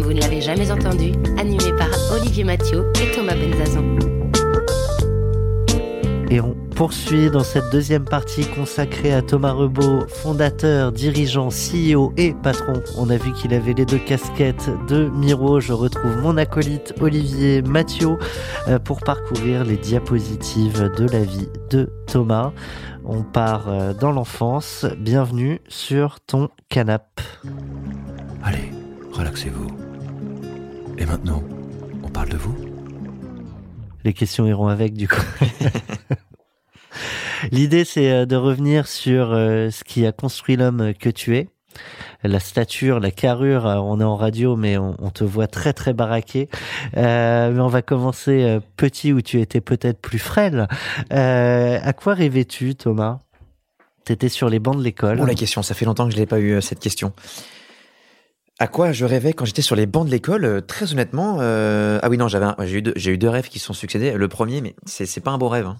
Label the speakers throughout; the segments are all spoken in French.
Speaker 1: comme vous ne l'avez jamais entendu, animé par Olivier Mathieu et Thomas Benzazon.
Speaker 2: Et on poursuit dans cette deuxième partie consacrée à Thomas Rebaud, fondateur, dirigeant, CEO et patron. On a vu qu'il avait les deux casquettes de Miro. Je retrouve mon acolyte Olivier Mathieu euh, pour parcourir les diapositives de la vie de Thomas. On part euh, dans l'enfance. Bienvenue sur ton canapé.
Speaker 3: Allez, relaxez-vous. Et maintenant, on parle de vous
Speaker 2: Les questions iront avec du coup. L'idée, c'est euh, de revenir sur euh, ce qui a construit l'homme que tu es. La stature, la carrure, euh, on est en radio, mais on, on te voit très très baraqué. Euh, mais on va commencer petit où tu étais peut-être plus frêle. Euh, à quoi rêvais-tu, Thomas? T'étais sur les bancs de l'école.
Speaker 4: Bon, la question, ça fait longtemps que je n'ai pas eu cette question. À quoi je rêvais quand j'étais sur les bancs de l'école Euh, Très honnêtement, euh, ah oui non, j'avais, un- j'ai eu deux, j'ai eu deux rêves qui se sont succédés. Le premier, mais c'est c'est pas un beau rêve. Hein.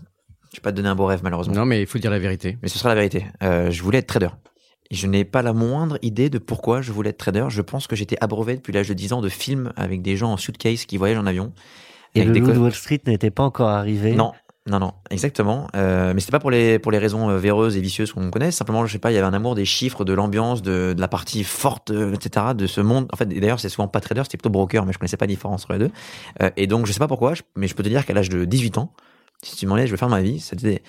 Speaker 4: Je vais pas te donner un beau rêve malheureusement.
Speaker 5: Non, mais il faut dire la vérité.
Speaker 4: Mais ce sera la vérité. Euh, je voulais être trader. Et je n'ai pas la moindre idée de pourquoi je voulais être trader. Je pense que j'étais abreuvé depuis l'âge de 10 ans de films avec des gens en suitcase qui voyagent en avion.
Speaker 2: Et le
Speaker 4: des
Speaker 2: loup de Wall Street n'était pas encore arrivé.
Speaker 4: Non, non, non, exactement. Euh, mais c'était pas pour les pour les raisons euh, véreuses et vicieuses qu'on connaît. Simplement, je sais pas, il y avait un amour des chiffres, de l'ambiance, de, de la partie forte, euh, etc. De ce monde. En fait, d'ailleurs, c'est souvent pas trader, c'était plutôt broker, mais je connaissais pas la différence entre les deux. Euh, et donc, je sais pas pourquoi, mais je peux te dire qu'à l'âge de 18 ans, si tu m'en laisses, je vais faire ma vie. C'était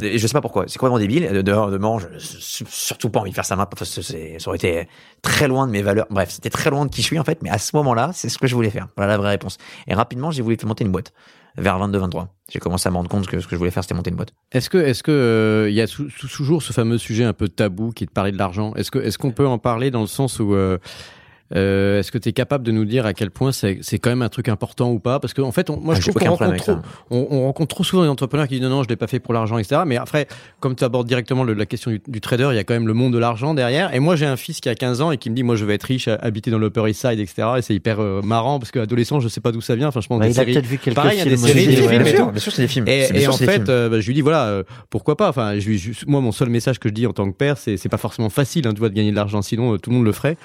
Speaker 4: je sais pas pourquoi, c'est complètement débile. De dehors, de mange, surtout pas envie de faire ça maintenant. parce que ça aurait été très loin de mes valeurs. Bref, c'était très loin de qui je suis en fait. Mais à ce moment-là, c'est ce que je voulais faire. Voilà la vraie réponse. Et rapidement, j'ai voulu monter une boîte vers 22-23. J'ai commencé à me rendre compte que ce que je voulais faire, c'était monter une boîte.
Speaker 5: Est-ce que, est-ce que, euh, il y a toujours ce fameux sujet un peu tabou qui est de parler de l'argent? Est-ce que, est-ce qu'on peut en parler dans le sens où, euh, euh, est-ce que tu es capable de nous dire à quel point c'est, quand même un truc important ou pas? Parce que en fait, on, moi,
Speaker 4: Ah,
Speaker 5: je trouve qu'on rencontre, trop, on, on rencontre trop souvent des entrepreneurs qui disent non, non, je l'ai pas fait pour l'argent, etc. Mais après, comme tu abordes directement le- la question du, du trader, il y a quand même le monde de l'argent derrière. Et moi, j'ai un fils qui a 15 ans et qui me dit, moi, je vais être riche, habiter dans l'Upper East Side, etc. Et c'est hyper euh, marrant parce qu'adolescent, je sais pas d'où ça vient. Enfin, je pense
Speaker 2: Bah,
Speaker 5: des
Speaker 2: il a peut-être vu quelques
Speaker 5: Pareil, il y a des séries, des films et
Speaker 4: bien,
Speaker 5: tout.
Speaker 4: sûr, bien sûr, c'est des films.
Speaker 5: Et, en fait, euh, bah, je lui dis voilà, euh, pourquoi pas? Enfin, je moi, mon seul message que je dis en tant que père, c'est c'est pas forcément facile, hein, tu vois, de gagner de l'argent. Sinon, tout le monde le ferait.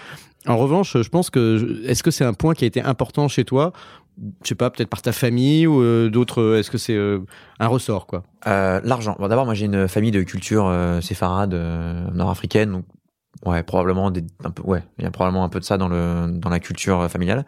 Speaker 5: En revanche, je pense que est-ce que c'est un point qui a été important chez toi? Je sais pas, peut-être par ta famille ou euh, d'autres. euh, Est-ce que c'est euh, un ressort quoi?
Speaker 4: L'argent. Bon, d'abord, moi, j'ai une famille de culture séfarade nord-africaine, donc ouais, probablement un peu, ouais, il y a probablement un peu de ça dans le dans la culture familiale.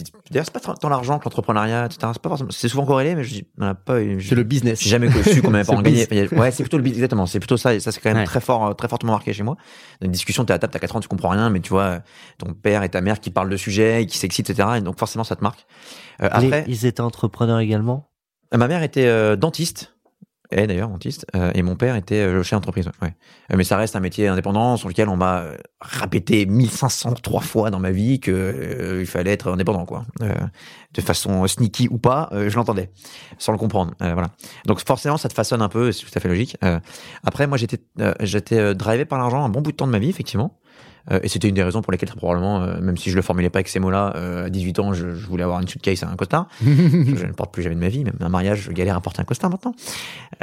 Speaker 4: Euh, D'ailleurs, c'est pas tant l'argent que l'entrepreneuriat, etc. C'est pas forcément, c'est souvent corrélé, mais je dis, on a pas. je-
Speaker 5: C'est le business.
Speaker 4: J'ai jamais su combien y a- Ouais, c'est plutôt le business, exactement. C'est plutôt ça. Et ça, c'est quand même
Speaker 5: Ouais.
Speaker 4: très fort, euh, très fortement marqué chez moi. Dans une discussion, t'es à table, t'as 4 ans, tu comprends rien, mais tu vois, euh, ton père et ta mère qui parlent de sujets, et qui s'excitent, etc. Et donc, forcément, ça te marque. Euh,
Speaker 2: Les-
Speaker 4: après,
Speaker 2: ils étaient entrepreneurs également?
Speaker 4: ma mère était euh, dentiste. D'ailleurs dentiste. euh, et mon père était euh, chef d'entreprise. Ouais. Euh, mais ça reste un métier indépendant sur lequel on m'a euh, répété 1503 fois dans ma vie que il fallait être indépendant, quoi. De façon sneaky ou pas, je l'entendais, sans le comprendre. Voilà. Donc forcément, ça te façonne un peu, c'est tout à fait logique. Après, moi, j'étais, j'étais drivé par l'argent un bon bout de temps de ma vie, effectivement. Euh, et c'était une des raisons pour lesquelles, très probablement, euh, même si je le formulais pas avec ces mots-là, euh, à 18 ans, je, je voulais avoir une suitcase et un costard. je ne porte plus jamais de ma vie, même un mariage, je galère à porter un costard maintenant.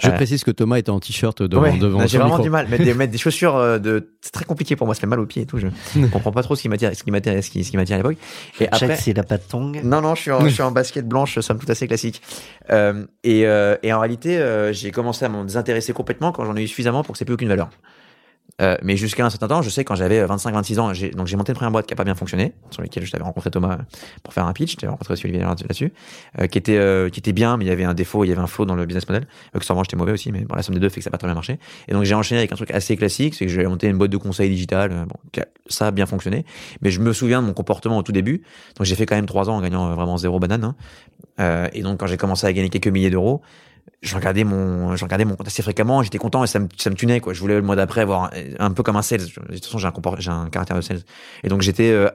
Speaker 5: Je
Speaker 4: Euh,
Speaker 5: précise que Thomas était en t-shirt devant.
Speaker 4: Ouais,
Speaker 5: devant
Speaker 4: bah, j'ai vraiment
Speaker 5: micro.
Speaker 4: du mal. Mettre des, mettre des chaussures euh, de, c'est très compliqué pour moi. Ça fait mal aux pieds et tout. Je comprends pas trop ce qui m'attire, ce qui m'attire, ce qui, ce qui m'attire à l'époque. Et après,
Speaker 2: s'il a pas de tongue.
Speaker 4: non, non, je suis en, je suis en basket blanche, somme toute assez classique. Euh, et, euh, et en réalité, euh, j'ai commencé à m'en désintéresser complètement quand j'en ai eu suffisamment pour que n'ait plus aucune valeur. Euh, mais jusqu'à un certain temps, je sais quand j'avais 25-26 ans, j'ai, donc j'ai monté une première boîte qui a pas bien fonctionné, sur laquelle je t'avais rencontré Thomas pour faire un pitch, j'avais rencontré aussi Olivier là-dessus, euh, qui était euh, qui était bien, mais il y avait un défaut, il y avait un faux dans le business model. Euh, que sûrement j'étais mauvais aussi, mais bon, la somme des deux fait que ça n'a pas très bien marché. Et donc j'ai enchaîné avec un truc assez classique, c'est que j'ai monté une boîte de conseil digital. euh, Bon, ça a bien fonctionné, mais je me souviens de mon comportement au tout début. Donc j'ai fait quand même trois ans en gagnant euh, vraiment zéro banane. hein. Euh, et donc quand j'ai commencé à gagner quelques milliers d'euros, je regardais mon, je regardais mon compte assez fréquemment, j'étais content et ça me, ça me tunait, quoi. Je voulais le mois d'après avoir un, peu comme un sales. De toute façon, j'ai un, j'ai un caractère de sales. Et donc, j'étais euh,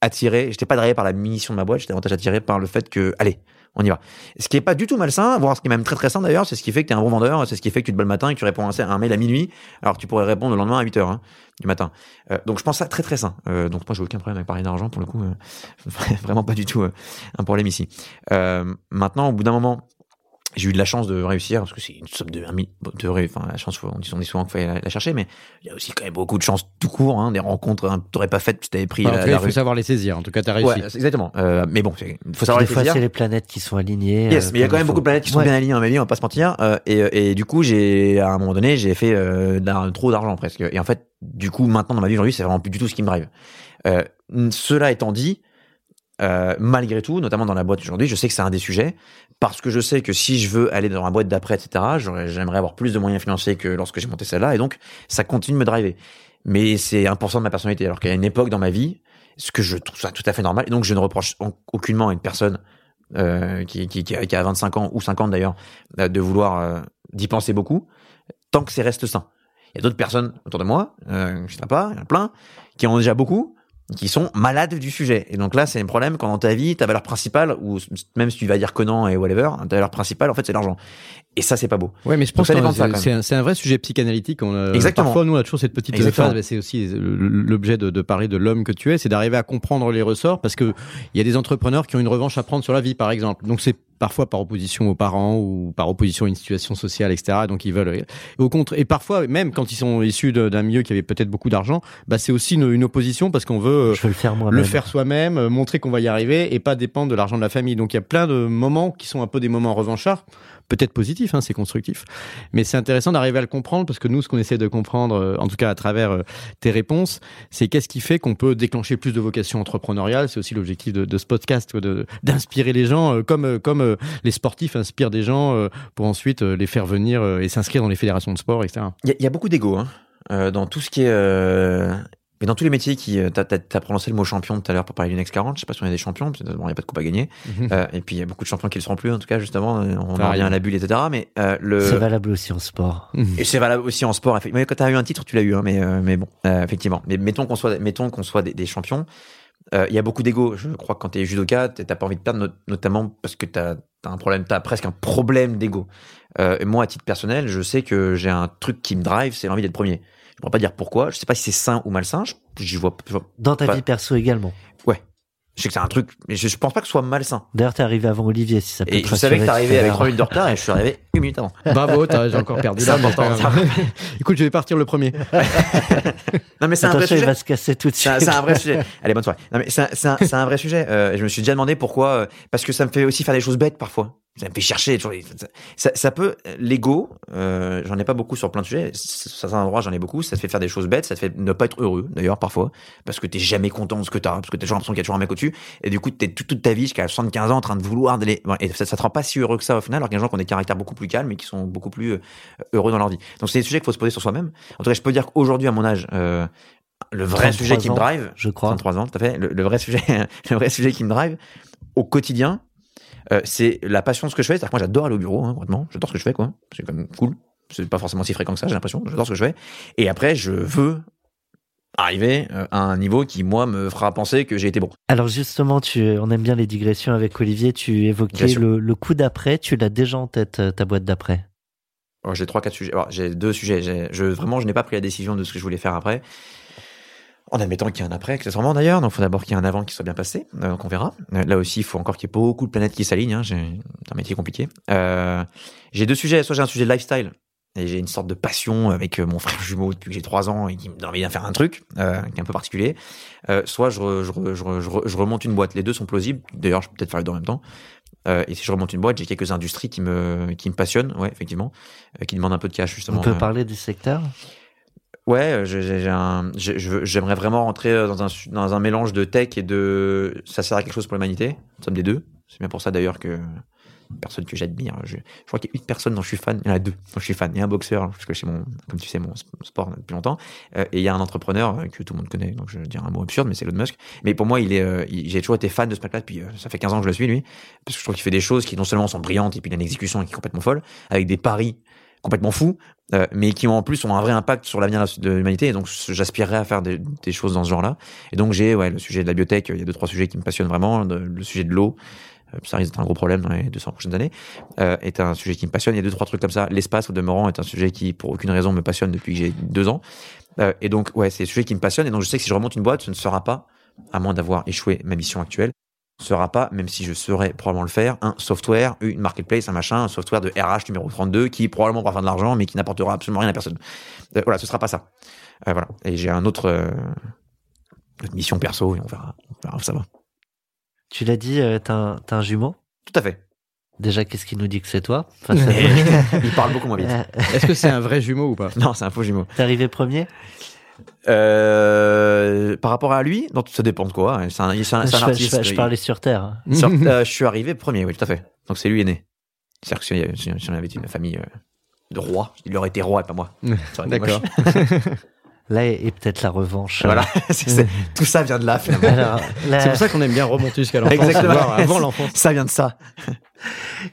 Speaker 4: attiré, j'étais pas drivé par la mission de ma boîte, j'étais davantage attiré par le fait que, allez, on y va. Ce qui est pas du tout malsain, voire ce qui est même très très sain d'ailleurs, c'est ce qui fait que t'es un bon vendeur, c'est ce qui fait que tu te bats le matin et que tu réponds à un mail à minuit, alors tu pourrais répondre le lendemain à 8 heures hein, du matin. Euh, donc je pense ça très très sain. Euh, donc moi j'ai aucun problème avec parler d'argent pour le coup, euh, vraiment pas du tout un problème ici. Maintenant, au bout d'un moment, j'ai eu de la chance de réussir parce que c'est une somme de, un mi- de ré- enfin la chance on dit, on dit souvent qu'il fallait la, la chercher mais il y a aussi quand même beaucoup de chance tout court hein, des rencontres hein, t'aurais pas faites si t'avais pris
Speaker 5: Enfin, en
Speaker 4: la,
Speaker 5: tout cas,
Speaker 4: la
Speaker 5: il faut
Speaker 4: rue.
Speaker 5: savoir les saisir. En tout cas, t'as réussi.
Speaker 4: Ouais, exactement. Euh, mais bon, c'est- faut savoir
Speaker 2: Des
Speaker 4: les
Speaker 2: fois,
Speaker 4: saisir.
Speaker 2: c'est les planètes qui sont alignées.
Speaker 4: Yes,
Speaker 2: euh,
Speaker 4: mais il y a quand même
Speaker 2: faut.
Speaker 4: beaucoup de planètes qui sont
Speaker 2: Ouais.
Speaker 4: bien alignées dans ma vie, on va pas se mentir. Euh, et, et du coup, j'ai à un moment donné, j'ai fait euh, d'un- trop d'argent presque. Et en fait, du coup, maintenant dans ma vie aujourd'hui, c'est vraiment plus du tout ce qui me drive. Euh, cela étant dit, euh, malgré tout, notamment dans la boîte aujourd'hui, je sais que c'est un des sujets parce que je sais que si je veux aller dans la boîte d'après, etc., j'aimerais avoir plus de moyens financiers que lorsque j'ai monté celle-là, et donc ça continue de me driver. Mais c'est 1% de ma personnalité, alors a une époque dans ma vie, ce que je trouve ça tout à fait normal, et donc je ne reproche en- aucunement à une personne euh, qui, a, qui a 25 ans ou 50 d'ailleurs euh, de vouloir euh, d'y penser beaucoup, tant que c'est reste sain. Il y a d'autres personnes autour de moi, je sais pas, il y en a plein, qui en ont déjà beaucoup, qui sont malades du sujet. Et donc là, c'est un problème quand dans ta vie, ta valeur principale, ou même si tu vas dire que non et whatever, ta valeur principale, en fait, c'est l'argent. Et ça, c'est pas beau.
Speaker 5: Ouais, mais je pense que c'est- un, vrai sujet psychanalytique. On, a-
Speaker 4: Exactement.
Speaker 5: Parfois, nous, on a toujours cette petite
Speaker 4: Exactement.
Speaker 5: phase. C'est aussi l'objet de, de parler de l'homme que tu es, c'est d'arriver à comprendre les ressorts, parce que il y a des entrepreneurs qui ont une revanche à prendre sur la vie, par exemple. Donc c'est parfois par opposition aux parents ou par opposition à une situation sociale, etc. Donc ils veulent. Et au contre, et parfois même quand ils sont issus d'un milieu qui avait peut-être beaucoup d'argent, bah c'est aussi une, une opposition parce qu'on veut. Euh,
Speaker 2: Je veux le faire moi-même.
Speaker 5: le faire soi-même, euh, montrer qu'on va y arriver et pas dépendre de l'argent de la famille. Donc il y a plein de moments qui sont un peu des moments revanchards, peut-être positifs, hein, c'est constructif, mais c'est intéressant d'arriver à le comprendre parce que nous, ce qu'on essaie de comprendre, euh, en tout cas à travers euh, tes réponses, c'est qu'est-ce qui fait qu'on peut déclencher plus de vocations entrepreneuriales. C'est aussi l'objectif de, de ce podcast, d'inspirer les gens, euh, comme euh, comme euh, les sportifs inspirent des gens euh, pour ensuite euh, les faire venir euh, et s'inscrire dans les fédérations de sport, etc.
Speaker 4: Il y, a- il y a beaucoup d'ego hein, euh, dans tout ce qui est. Euh... Mais dans tous les métiers qui. euh, T'as, t'as, t'as prononcé le mot champion tout à l'heure pour parler du Next 40. Je sais pas si on a des champions, parce bon, il n'y a pas de coupe à gagner. Euh, et puis il y a beaucoup de champions qui le seront plus, en tout cas, justement. euh, On en
Speaker 5: Ça
Speaker 4: revient
Speaker 5: arrive.
Speaker 4: à la bulle, etc. Mais euh, le.
Speaker 2: C'est valable aussi en sport.
Speaker 4: Et c'est valable aussi en sport. effectivement. Mais quand t'as eu un titre, tu l'as eu, hein, mais, euh, mais bon, euh, effectivement. Mais mettons qu'on soit, mettons qu'on soit des, des champions. euh, Il y a beaucoup d'ego. Je crois que quand t'es judoka, t'as pas envie de perdre, not- notamment parce que t'as as un problème, t'as presque un problème d'ego. Euh, et moi, à titre personnel, je sais que j'ai un truc qui me drive, c'est l'envie d'être premier. Je pourrais pas dire pourquoi. Je sais pas si c'est sain ou malsain. Je, j'y vois, vois-
Speaker 2: Dans ta
Speaker 4: Pas-
Speaker 2: vie perso également.
Speaker 4: je sais que c'est un truc, mais je, je pense pas que ce soit malsain.
Speaker 2: D'ailleurs, t'es arrivé avant Olivier, si ça peut
Speaker 4: Et
Speaker 2: te
Speaker 4: je savais que t'arrivais avec
Speaker 2: fais
Speaker 4: 3 minutes de retard et je suis arrivé une minute avant.
Speaker 5: Bravo, j'ai encore perdu.
Speaker 4: C'est
Speaker 5: là. Écoute, je vais partir le premier.
Speaker 4: Non, mais c'est un vrai
Speaker 2: Attention, il
Speaker 4: sujet.
Speaker 2: va se casser tout de
Speaker 4: C'est un,
Speaker 2: suite.
Speaker 4: c'est un vrai sujet. Allez, bonne soirée. Non, mais c'est un, vrai sujet. Euh, je me suis déjà demandé pourquoi. euh, parce que ça me fait aussi faire des choses bêtes parfois. Ça me fait chercher. Ça, ça, peut. L'ego, euh, j'en ai pas beaucoup sur plein de sujets. Certains endroits, j'en ai beaucoup. Ça te fait faire des choses bêtes. Ça te fait ne pas être heureux, d'ailleurs, parfois. Parce que t'es jamais content de ce que t'as. Parce que t'as toujours l'impression qu'il y a toujours un mec au-dessus. Et du coup, t'es toute, toute ta vie jusqu'à 75 ans en train de vouloir d'aller. Et ça, ça te rend pas si heureux que ça au final. Alors qu'il y a des gens qui ont des caractères beaucoup plus calmes et qui sont beaucoup plus euh, heureux dans leur vie. Donc c'est des sujets qu'il faut se poser sur soi-même. En tout cas, je peux dire qu'aujourd'hui, à mon âge, euh, le vrai
Speaker 2: 33
Speaker 4: sujet qui me drive,
Speaker 2: Je crois.
Speaker 4: 33 ans, tout à fait. Le, le vrai sujet, le vrai sujet qui me drive au quotidien, euh, c'est la passion de ce que je fais. C'est-à-dire que moi, j'adore aller au bureau, hein, vraiment. J'adore ce que je fais, quoi. C'est quand même cool. C'est pas forcément si fréquent que ça, j'ai l'impression. J'adore ce que je fais. Et après, je veux arriver euh, à un niveau qui, moi, me fera penser que j'ai été bon.
Speaker 2: Alors justement, tu, on aime bien les digressions avec Olivier. Tu évoquais le, le coup d'après. Tu l'as déjà en tête, euh, ta boîte d'après?
Speaker 4: Alors, j'ai trois, quatre sujets. J'ai deux sujets. Je, vraiment, je n'ai pas pris la décision de ce que je voulais faire après. En admettant qu'il y a un après, accessoirement d'ailleurs. Donc, il faut d'abord qu'il y ait un avant qui soit bien passé. Euh, donc, on verra. Euh, là aussi, il faut encore qu'il y ait beaucoup de planètes qui s'alignent. Hein. J'ai, c'est un métier compliqué. Euh, j'ai deux sujets. Soit j'ai un sujet de lifestyle. Et j'ai une sorte de passion avec mon frère jumeau depuis que j'ai trois ans et qui me donne envie de faire un truc qui est un peu particulier. Soit je, re- je, re- je, re- je, re- je remonte une boîte. Les deux sont plausibles. D'ailleurs, je peux peut-être faire les deux en même temps. Euh, et si je remonte une boîte, j'ai quelques industries qui me qui me passionnent, ouais, effectivement, euh, qui demandent un peu de cash justement.
Speaker 2: On peut
Speaker 4: Euh,
Speaker 2: parler du secteur
Speaker 4: Ouais, euh, j'aimerais vraiment rentrer euh, dans un mélange de tech et de ça sert à quelque chose pour l'humanité. Nous sommes des deux. C'est bien pour ça d'ailleurs que personne que j'admire. Je, crois qu'il y a une personne dont je suis fan. Il y en a deux dont je suis fan. Il y a un boxeur, parce que c'est mon, comme tu sais, mon sport depuis longtemps. Euh, et il y a un entrepreneur que tout le monde connaît. Donc je vais dire un mot absurde, mais c'est Elon Musk. Mais pour moi, il est, j'ai toujours été fan de ce mec-là depuis, ça fait 15 ans que je le suis, lui. Parce que je trouve qu'il fait des choses qui non seulement sont brillantes et puis il a une exécution qui est complètement folle, avec des paris complètement fous, euh, mais qui ont en plus ont un vrai impact sur l'avenir de l'humanité. Et donc j'aspirerais à faire des, choses dans ce genre-là. Et donc j'ai ouais, le sujet de la biotech, il y a deux trois sujets qui me passionnent vraiment. Le sujet de l'eau, euh, ça risque d'être un gros problème dans les 200 prochaines années, euh, est un sujet qui me passionne. Il y a deux trois trucs comme ça. L'espace au demeurant est un sujet qui pour aucune raison me passionne depuis que j'ai deux ans. Euh, et donc ouais, c'est des sujets qui me passionnent. Et donc je sais que si je remonte une boîte, ce ne sera pas, à moins d'avoir échoué ma mission actuelle, sera pas, même si je saurais probablement le faire, un software, une marketplace, un machin, un software de RH numéro 32 qui probablement pourra faire de l'argent, mais qui n'apportera absolument rien à personne. Euh, voilà, ce sera pas ça. Euh, voilà. Et j'ai un autre, euh, autre mission perso et on verra, on verra où ça va.
Speaker 2: Tu l'as dit, euh, t'as un, un jumeau?
Speaker 4: Tout à fait.
Speaker 2: Déjà, qu'est-ce qui nous dit que c'est toi? Enfin,
Speaker 4: Il parle beaucoup moins vite.
Speaker 5: Est-ce que c'est un vrai jumeau ou pas?
Speaker 4: Non, c'est un faux jumeau.
Speaker 2: T'es arrivé premier?
Speaker 4: Euh, par rapport à lui, non, ça dépend de quoi. hein. C'est un, c'est un,
Speaker 2: je,
Speaker 4: c'est un
Speaker 2: je-
Speaker 4: artiste.
Speaker 2: je- je
Speaker 4: il-
Speaker 2: parlais sur Terre.
Speaker 4: sur- euh, je suis arrivé premier, oui, tout à fait. Donc c'est lui aîné. C'est-à-dire que si, si- si on avait une famille euh, de rois, il aurait été roi et pas moi.
Speaker 5: D'accord.
Speaker 2: Là est, peut-être la revanche.
Speaker 4: Voilà, C'est- c'est- tout ça vient de là finalement.
Speaker 2: Alors, là-
Speaker 5: C'est pour ça qu'on aime bien remonter jusqu'à l'enfance,
Speaker 4: Exactement.
Speaker 5: avant l'enfance.
Speaker 4: Ça vient de ça.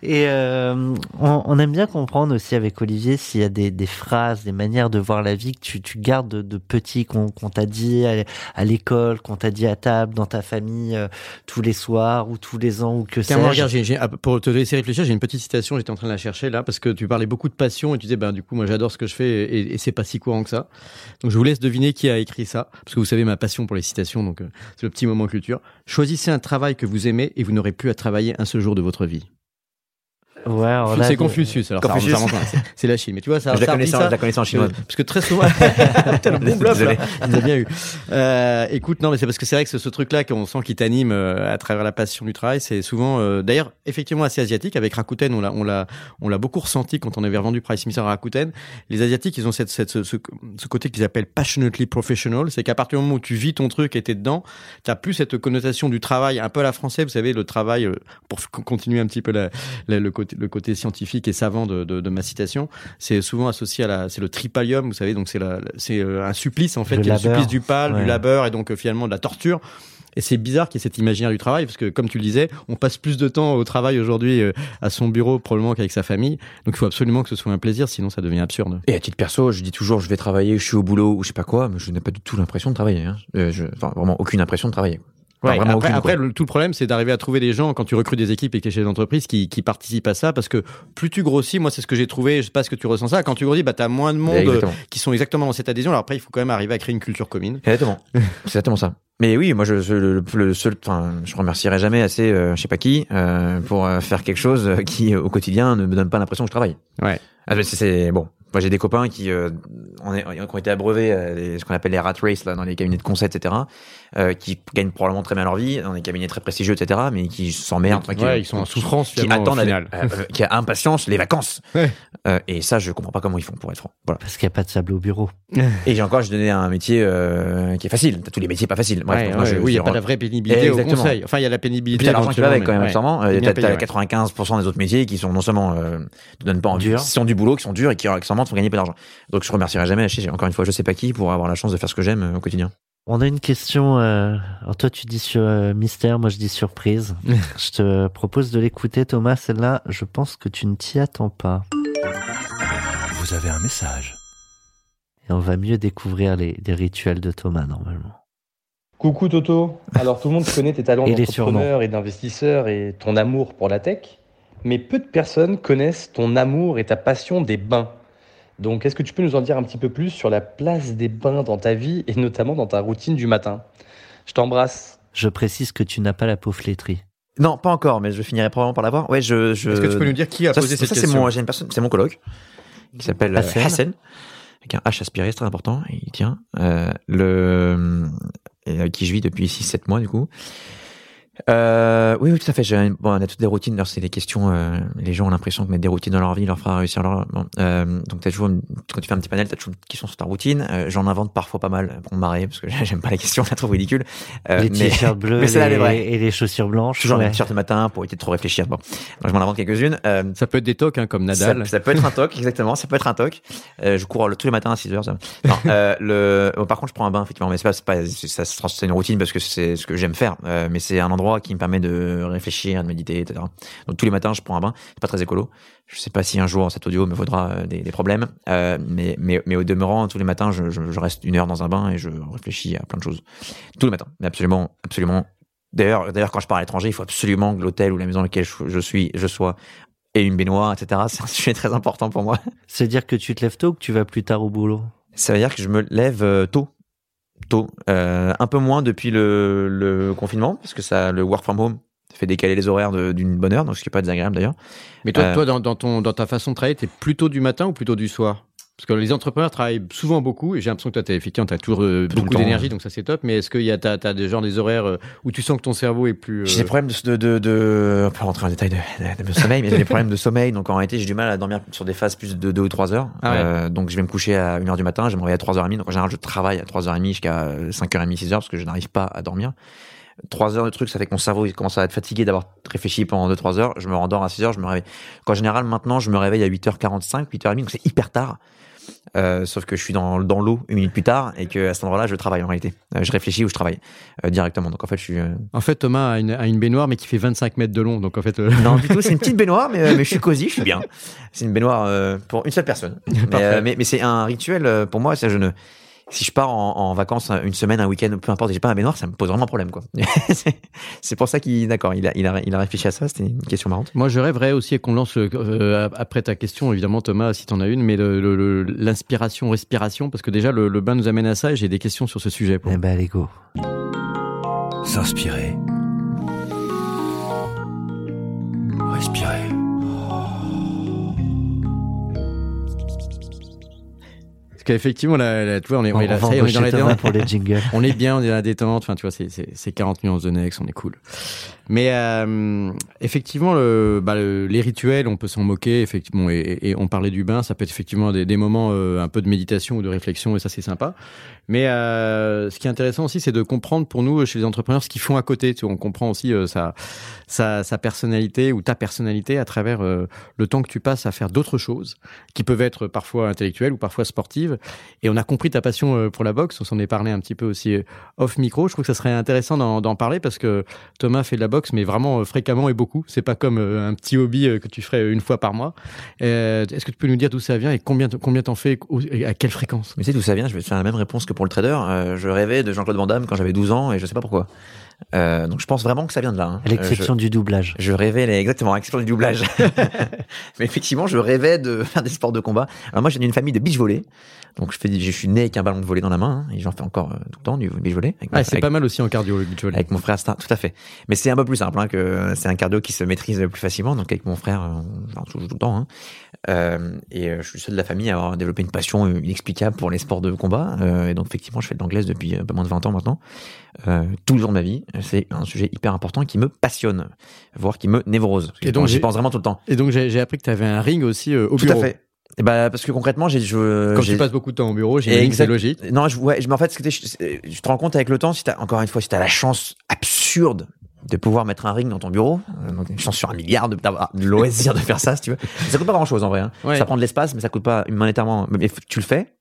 Speaker 2: Et euh, on, on aime bien comprendre aussi avec Olivier s'il y a des, des phrases, des manières de voir la vie que tu, tu gardes de, de petit qu'on qu'on t'a dit à, à l'école, qu'on t'a dit à table, dans ta famille, euh, tous les soirs ou tous les ans ou que
Speaker 5: Tiens, moi,
Speaker 2: sais-je.
Speaker 5: regarde, j'ai- j'ai- ah, pour te laisser réfléchir, j'ai une petite citation, j'étais en train de la chercher là, parce que tu parlais beaucoup de passion et tu disais, ben, du coup, moi, j'adore ce que je fais et, et c'est pas si courant que ça. Donc, je vous laisse deviner qui a écrit ça, parce que vous savez ma passion pour les citations, donc euh, c'est le petit moment culture. Choisissez un travail que vous aimez et vous n'aurez plus à travailler un seul jour de votre vie.
Speaker 2: Ouais, là,
Speaker 5: c'est Confucius, alors
Speaker 4: Confucius.
Speaker 5: c'est- c'est la Chine. Mais tu vois, ça,
Speaker 4: Je la
Speaker 5: ça
Speaker 4: connais ça,
Speaker 5: ça,
Speaker 4: je la connais ça en chinois.
Speaker 5: Parce que très souvent, Putain, le bon bluff, là.
Speaker 4: Désolé.
Speaker 5: A bien eu. Euh, écoute, non, mais c'est parce que c'est vrai que ce, ce truc-là qu'on sent qui t'anime euh, à travers la passion du travail, c'est souvent, euh, d'ailleurs, effectivement assez asiatique. Avec Rakuten, on l'a, on l'a, on l'a beaucoup ressenti quand on avait revendu Price Mixer à Rakuten. Les Asiatiques, ils ont cette, cette, ce, ce, ce côté qu'ils appellent passionately professional. C'est qu'à partir du moment où tu vis ton truc et t'es dedans, t'as plus cette connotation du travail un peu à la française. Vous savez, le travail, euh, pour continuer un petit peu la, la- le côté, le côté scientifique et savant de, de, de ma citation, c'est souvent associé à la, c'est le tripalium, vous savez, donc c'est la, c'est euh, un supplice en fait,
Speaker 2: Le
Speaker 5: qui est le supplice du pal,
Speaker 2: Ouais.
Speaker 5: du labeur et donc euh, finalement de la torture. Et c'est bizarre qu'il y ait cet imaginaire du travail, parce que comme tu le disais, on passe plus de temps au travail aujourd'hui euh, à son bureau probablement qu'avec sa famille. Donc il faut absolument que ce soit un plaisir, sinon ça devient absurde.
Speaker 4: Et à titre perso, je dis toujours, je vais travailler, je suis au boulot ou je sais pas quoi, mais je n'ai pas du tout l'impression de travailler. Hein. Euh, je, enfin, vraiment aucune impression de travailler.
Speaker 5: Ouais, après, après, le- tout le problème, c'est d'arriver à trouver des gens quand tu recrutes des équipes et que tu es chez l'entreprise qui, qui participent à ça, parce que plus tu grossis, moi c'est ce que j'ai trouvé, je sais pas ce que tu ressens ça, quand tu grossis, bah t'as moins de monde euh,
Speaker 4: Exactement.
Speaker 5: qui sont exactement dans cette adhésion. Alors après, il faut quand même arriver à créer une culture commune.
Speaker 4: Exactement. c'est exactement ça. Mais oui, moi, je, le, le seul, enfin, je remercierai jamais assez, euh, je sais pas qui, euh, pour euh, faire quelque chose qui, au quotidien, ne me donne pas l'impression que je travaille.
Speaker 5: Ouais.
Speaker 4: Ah, c'est bon. Moi, j'ai des copains qui, euh, on est, qui ont été abreuvés, à les- ce qu'on appelle les rat race là, dans les cabinets de conseil, etc., euh, qui gagnent probablement très bien leur vie dans des cabinets très prestigieux, etc., mais qui s'emmerdent,
Speaker 5: Ouais, ils sont en souffrance
Speaker 4: qui attendent,
Speaker 5: au final.
Speaker 4: euh, euh, qui a impatience les vacances.
Speaker 5: Ouais.
Speaker 4: Euh, et ça, je comprends pas comment ils font, pour être franc. Voilà.
Speaker 2: Parce qu'il n'y a pas de sable au bureau.
Speaker 4: Et j'ai encore, je donnais un métier euh, qui est facile. T'as tous les métiers pas faciles. Bref,
Speaker 5: Ouais,
Speaker 4: donc moi,
Speaker 5: ouais,
Speaker 4: je-
Speaker 5: oui, il n'y a pas de vraie pénibilité au
Speaker 4: Exactement.
Speaker 5: conseil. Enfin, il y a la pénibilité.
Speaker 4: puis l'argent qui va avec quand même. Euh,
Speaker 5: Bien
Speaker 4: T'as
Speaker 5: payé,
Speaker 4: t'as
Speaker 5: ouais.
Speaker 4: 95% des autres métiers qui sont non seulement euh, te donnent pas envie, qui sont du boulot, qui sont durs et qui accessoirement te font gagner pas d'argent. Donc je remercierai jamais, je sais- encore une fois, je sais pas qui pour avoir la chance de faire ce que j'aime euh, au quotidien.
Speaker 2: On a une question. euh, alors toi, tu dis sur euh, mystère, moi je dis surprise. je te propose de l'écouter, Thomas. Celle-là, je pense que tu ne t'y attends pas.
Speaker 3: Vous avez un message.
Speaker 2: Et on va mieux découvrir les, les rituels de Thomas normalement.
Speaker 6: Coucou Toto. Alors tout le monde connaît tes talents d'entrepreneur et d'investisseur et ton amour pour la tech, mais peu de personnes connaissent ton amour et ta passion des bains. Donc est-ce que tu peux nous en dire un petit peu plus sur la place des bains dans ta vie et notamment dans ta routine du matin? Je t'embrasse.
Speaker 2: Je précise que tu n'as pas la peau flétrie.
Speaker 4: Non, pas encore, mais je finirai probablement par l'avoir. Ouais, je. je...
Speaker 5: Est-ce que tu peux nous dire qui a
Speaker 4: ça,
Speaker 5: posé
Speaker 4: c'est-
Speaker 5: cette
Speaker 4: ça,
Speaker 5: question
Speaker 4: c'est mon, j'ai une personne, c'est mon coloc qui s'appelle euh,
Speaker 2: Hassan.
Speaker 4: Hassan, avec un H aspiré, c'est très important. et Il tient euh, le et avec qui je vis depuis 6-7 mois du coup. Euh, oui, oui, tout à fait. J'ai bon, on a toutes des routines. Alors, c'est des questions. euh, les gens ont l'impression que mettre des routines dans leur vie leur fera réussir leur. Bon, euh, donc, t'as toujours quand tu fais un petit panel, t'as toujours une question sur ta routine. Euh, J'en invente parfois pas mal pour me marrer parce que j'aime pas les questions, je la trouve ridicule. Euh,
Speaker 2: les t-shirts bleus
Speaker 4: mais
Speaker 2: les- et les chaussures blanches.
Speaker 4: Toujours
Speaker 2: ouais.
Speaker 4: un t-shirt le matin pour éviter de trop réfléchir. Bon, donc je m'en invente quelques-unes. Euh,
Speaker 5: Ça peut être des tocs, hein, comme Nadal.
Speaker 4: ça, ça peut être un toc, exactement. Ça peut être un toc. Euh, je cours le- tous les matins à 6 heures. Ça. Non, euh, le, bon, par contre, je prends un bain, effectivement. Mais c'est pas, c'est pas, c'est- ça c'est une routine parce que c'est ce que j'aime faire. Euh, mais c'est un endroit qui me permet de réfléchir, de méditer, etc. Donc tous les matins, je prends un bain. C'est pas très écolo. Je sais pas si un jour cet audio me vaudra euh, des, des problèmes. Euh, mais, mais, mais au demeurant, tous les matins, je, je, je reste une heure dans un bain et je réfléchis à plein de choses. Tous les matins. Mais absolument, absolument. D'ailleurs, d'ailleurs, quand je pars à l'étranger, il faut absolument que l'hôtel ou la maison dans laquelle je, je suis, je sois et une baignoire, etc. C'est un sujet très important pour moi.
Speaker 2: C'est dire que tu te lèves tôt ou que tu vas plus tard au boulot?
Speaker 4: Ça veut dire que je me lève euh, tôt. Tôt. Euh, un peu moins depuis le, le confinement, parce que ça, le work from home fait décaler les horaires d'une bonne heure, donc ce qui n'est pas désagréable d'ailleurs.
Speaker 5: Mais toi,
Speaker 4: Euh,
Speaker 5: toi dans, dans ton, dans ta façon de travailler, t'es plutôt du matin ou plutôt du soir? Parce que les entrepreneurs travaillent souvent beaucoup, et j'ai l'impression que toi, effectivement, tu as toujours euh, beaucoup d'énergie, donc ça c'est top. Mais est-ce qu'il y a t'as, t'as des genre des horaires euh, où tu sens que ton cerveau est plus. euh,
Speaker 4: J'ai des problèmes de, de, de, de- on peut rentrer en détail de, de, de sommeil, mais j'ai des problèmes de sommeil, donc en réalité j'ai du mal à dormir sur des phases plus de 2 ou 3 heures.
Speaker 5: Ah ouais.
Speaker 4: Euh, donc je vais me coucher à 1h du matin, je vais me réveiller à 3h30, donc en général je travaille à 3h30 jusqu'à 5h30, 6h, parce que je n'arrive pas à dormir. 3 heures de truc, ça fait que mon cerveau il commence à être fatigué d'avoir réfléchi pendant 2-3 heures. Je me rendors à 6 heures, je me réveille. Donc, en général, maintenant, je me réveille à 8h45, 8h30, donc c'est hyper tard. Euh, sauf que je suis dans, dans l'eau une minute plus tard et que à cet endroit-là, je travaille en réalité. Euh, je réfléchis ou je travaille euh, directement. Donc en fait, je suis.
Speaker 5: En fait, Thomas a une, a une baignoire, mais qui fait 25 mètres de long. Donc en fait,
Speaker 4: Non, du tout, c'est une petite baignoire, mais, mais je suis cosy, je suis bien. C'est une baignoire pour une seule personne. Mais, mais, mais c'est un rituel pour moi. Ça, je ne. Si je pars en, en vacances une semaine, un week-end, peu importe, et j'ai pas un baignoire, ça me pose vraiment un problème, quoi. C'est- pour ça qu'il, d'accord, il a, il a, il a réfléchi à ça. C'était une question marrante.
Speaker 5: Moi, je rêverais aussi qu'on lance, euh, après ta question, évidemment, Thomas, si tu en as une, mais l'inspiration, respiration, parce que déjà, le, le bain nous amène à ça et j'ai des questions sur ce sujet. pour-
Speaker 2: Eh ben, allez, go.
Speaker 3: S'inspirer. Respirer.
Speaker 5: Parce qu'effectivement, là, là, tu vois, on est, on est là, on est dans la détente.
Speaker 2: pour les jingles.
Speaker 5: On est bien, on est dans la détente. Enfin, tu vois, c'est- c'est c'est 40 nuances de Nex, on est cool. Mais euh, effectivement, le, bah, le- les rituels, on peut s'en moquer, effectivement. Et, et- et on parlait du bain, ça peut être effectivement des, des moments euh, un peu de méditation ou de réflexion, et ça, c'est sympa. Mais euh, ce qui est intéressant aussi, c'est de comprendre pour nous, chez les entrepreneurs, ce qu'ils font à côté. Tu on comprend aussi euh, sa, sa, personnalité ou ta personnalité à travers euh, le temps que tu passes à faire d'autres choses, qui peuvent être parfois intellectuelles ou parfois sportives. Et on a compris ta passion euh, pour la boxe. On s'en est parlé un petit peu aussi euh, off micro. Je trouve que ça serait intéressant d'en parler parce que Thomas fait de la boxe, mais vraiment euh, fréquemment et beaucoup. C'est pas comme euh, un petit hobby euh, que tu ferais une fois par mois. Euh, Est-ce que tu peux nous dire d'où ça vient et combien combien t'en fais et à quelle fréquence?
Speaker 4: Mais sais d'où ça vient? Je vais te faire la même réponse que pour le trader. Euh, je rêvais de Jean-Claude Van Damme quand j'avais 12 ans et je sais pas pourquoi. Euh, donc je pense vraiment que ça vient de là. hein.
Speaker 2: À l'exception du doublage.
Speaker 4: Je rêvais, les- exactement, à l'exception du doublage. Mais effectivement, je rêvais de faire des sports de combat. Alors moi, j'ai d'une famille de beach volley. Donc je, fais, je suis né avec un ballon de volley dans la main. hein, et j'en fais encore euh, tout le temps du beach volley.
Speaker 5: Ah, c'est pas mal aussi en cardio le beach volley.
Speaker 4: avec mon frère, un- tout à fait. Mais c'est un peu plus simple hein, que c'est un cardio qui se maîtrise plus facilement. Donc avec mon frère, euh, on en joue tout le temps. Hein. Euh, et euh, je suis le seul de la famille à avoir développé une passion euh, inexplicable pour les sports de combat. Euh, et donc effectivement, je fais de l'anglaise depuis un peu moins de 20 ans maintenant. Euh, tout le jour de ma vie, c'est un sujet hyper important qui me passionne, voire qui me névrose.
Speaker 5: Et donc,
Speaker 4: j'y
Speaker 5: j'ai-
Speaker 4: pense vraiment tout le temps.
Speaker 5: Et donc j'ai j'ai appris que tu avais un ring aussi euh, au
Speaker 4: Tout
Speaker 5: bureau.
Speaker 4: à fait. Et bah, parce que concrètement, j'ai, je,
Speaker 5: Quand
Speaker 4: j'ai-
Speaker 5: tu passes beaucoup de temps au bureau, c'est
Speaker 4: Exact-
Speaker 5: logique.
Speaker 4: Non, je, ouais, je- mais en fait, je, je te rends compte avec le temps, si encore une fois, si t'as la chance absurde de pouvoir mettre un ring dans ton bureau, euh, donc une chance sur un milliard de, d'avoir le loisir de faire ça, si tu veux. Ça coûte pas grand chose en vrai. Hein.
Speaker 5: Ouais.
Speaker 4: Ça prend de l'espace, mais ça coûte pas monétairement. Mais tu le fais,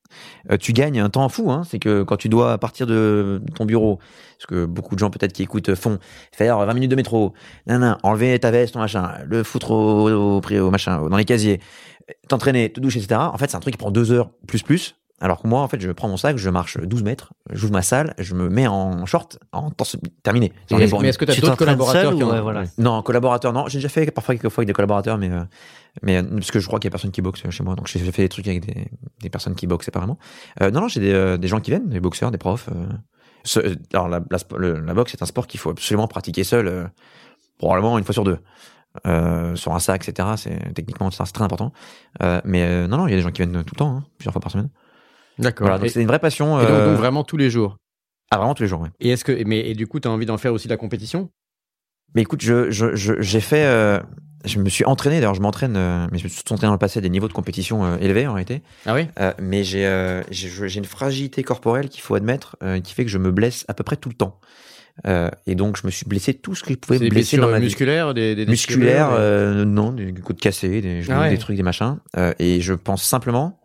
Speaker 4: euh, tu gagnes un temps fou. Hein. C'est que quand tu dois partir de ton bureau, ce que beaucoup de gens peut-être qui écoutent font, faire 20 minutes de métro, nan, nan, enlever ta veste, ton machin, le foutre au, au, au, au machin, dans les casiers, t'entraîner, te doucher, etc. En fait, c'est un truc qui prend deux heures plus plus. Alors que moi, en fait, je prends mon sac, je marche 12 mètres, j'ouvre ma salle, je me mets en short, en temps terminé. Ai
Speaker 5: Mais, est-ce que tu as d'autres collaborateurs qui en-
Speaker 2: ouais, voilà.
Speaker 4: non, collaborateur, non. J'ai déjà fait parfois quelques fois avec des collaborateurs, mais euh, mais euh, parce que je crois qu'il y a personne qui boxe chez moi, donc j'ai fait des trucs avec des, des personnes qui boxent séparément. Euh, non, non, j'ai des, euh, des gens qui viennent, des boxeurs, des profs. Ce- alors la, la, spo- le- la boxe c'est un sport qu'il faut absolument pratiquer seul, probablement une fois sur deux. Euh, sur un sac, etc. C'est techniquement c'est très important. Euh, mais euh, non, non, il y a des gens qui viennent tout le temps, hein, plusieurs fois par semaine.
Speaker 5: D'accord.
Speaker 4: Voilà, donc c'est une vraie passion.
Speaker 5: et donc,
Speaker 4: euh,
Speaker 5: donc vraiment tous les jours.
Speaker 4: ah, vraiment tous les jours. Ouais.
Speaker 5: Et est-ce que mais et du coup tu as envie d'en faire aussi de la compétition?
Speaker 4: Mais écoute, je, je, je- j'ai fait, euh, je me suis entraîné. D'ailleurs, je m'entraîne, euh, mais je me suis entraîné dans le passé à des niveaux de compétition euh, élevés en réalité.
Speaker 5: Ah oui?
Speaker 4: Mais j'ai, j'ai, je- j'ai une fragilité corporelle qu'il faut admettre, qui fait que je me blesse à peu près tout le temps. Euh, et donc, je me suis blessé tout ce qui pouvait
Speaker 5: C'est
Speaker 4: me
Speaker 5: des
Speaker 4: blesser
Speaker 5: blessures
Speaker 4: dans ma vie.
Speaker 5: musculaires, des, des
Speaker 4: musculaire,
Speaker 5: déchirures,
Speaker 4: euh, non, des côtes cassées, des,
Speaker 5: Ah ouais.
Speaker 4: des trucs, des machins. Euh, et je pense simplement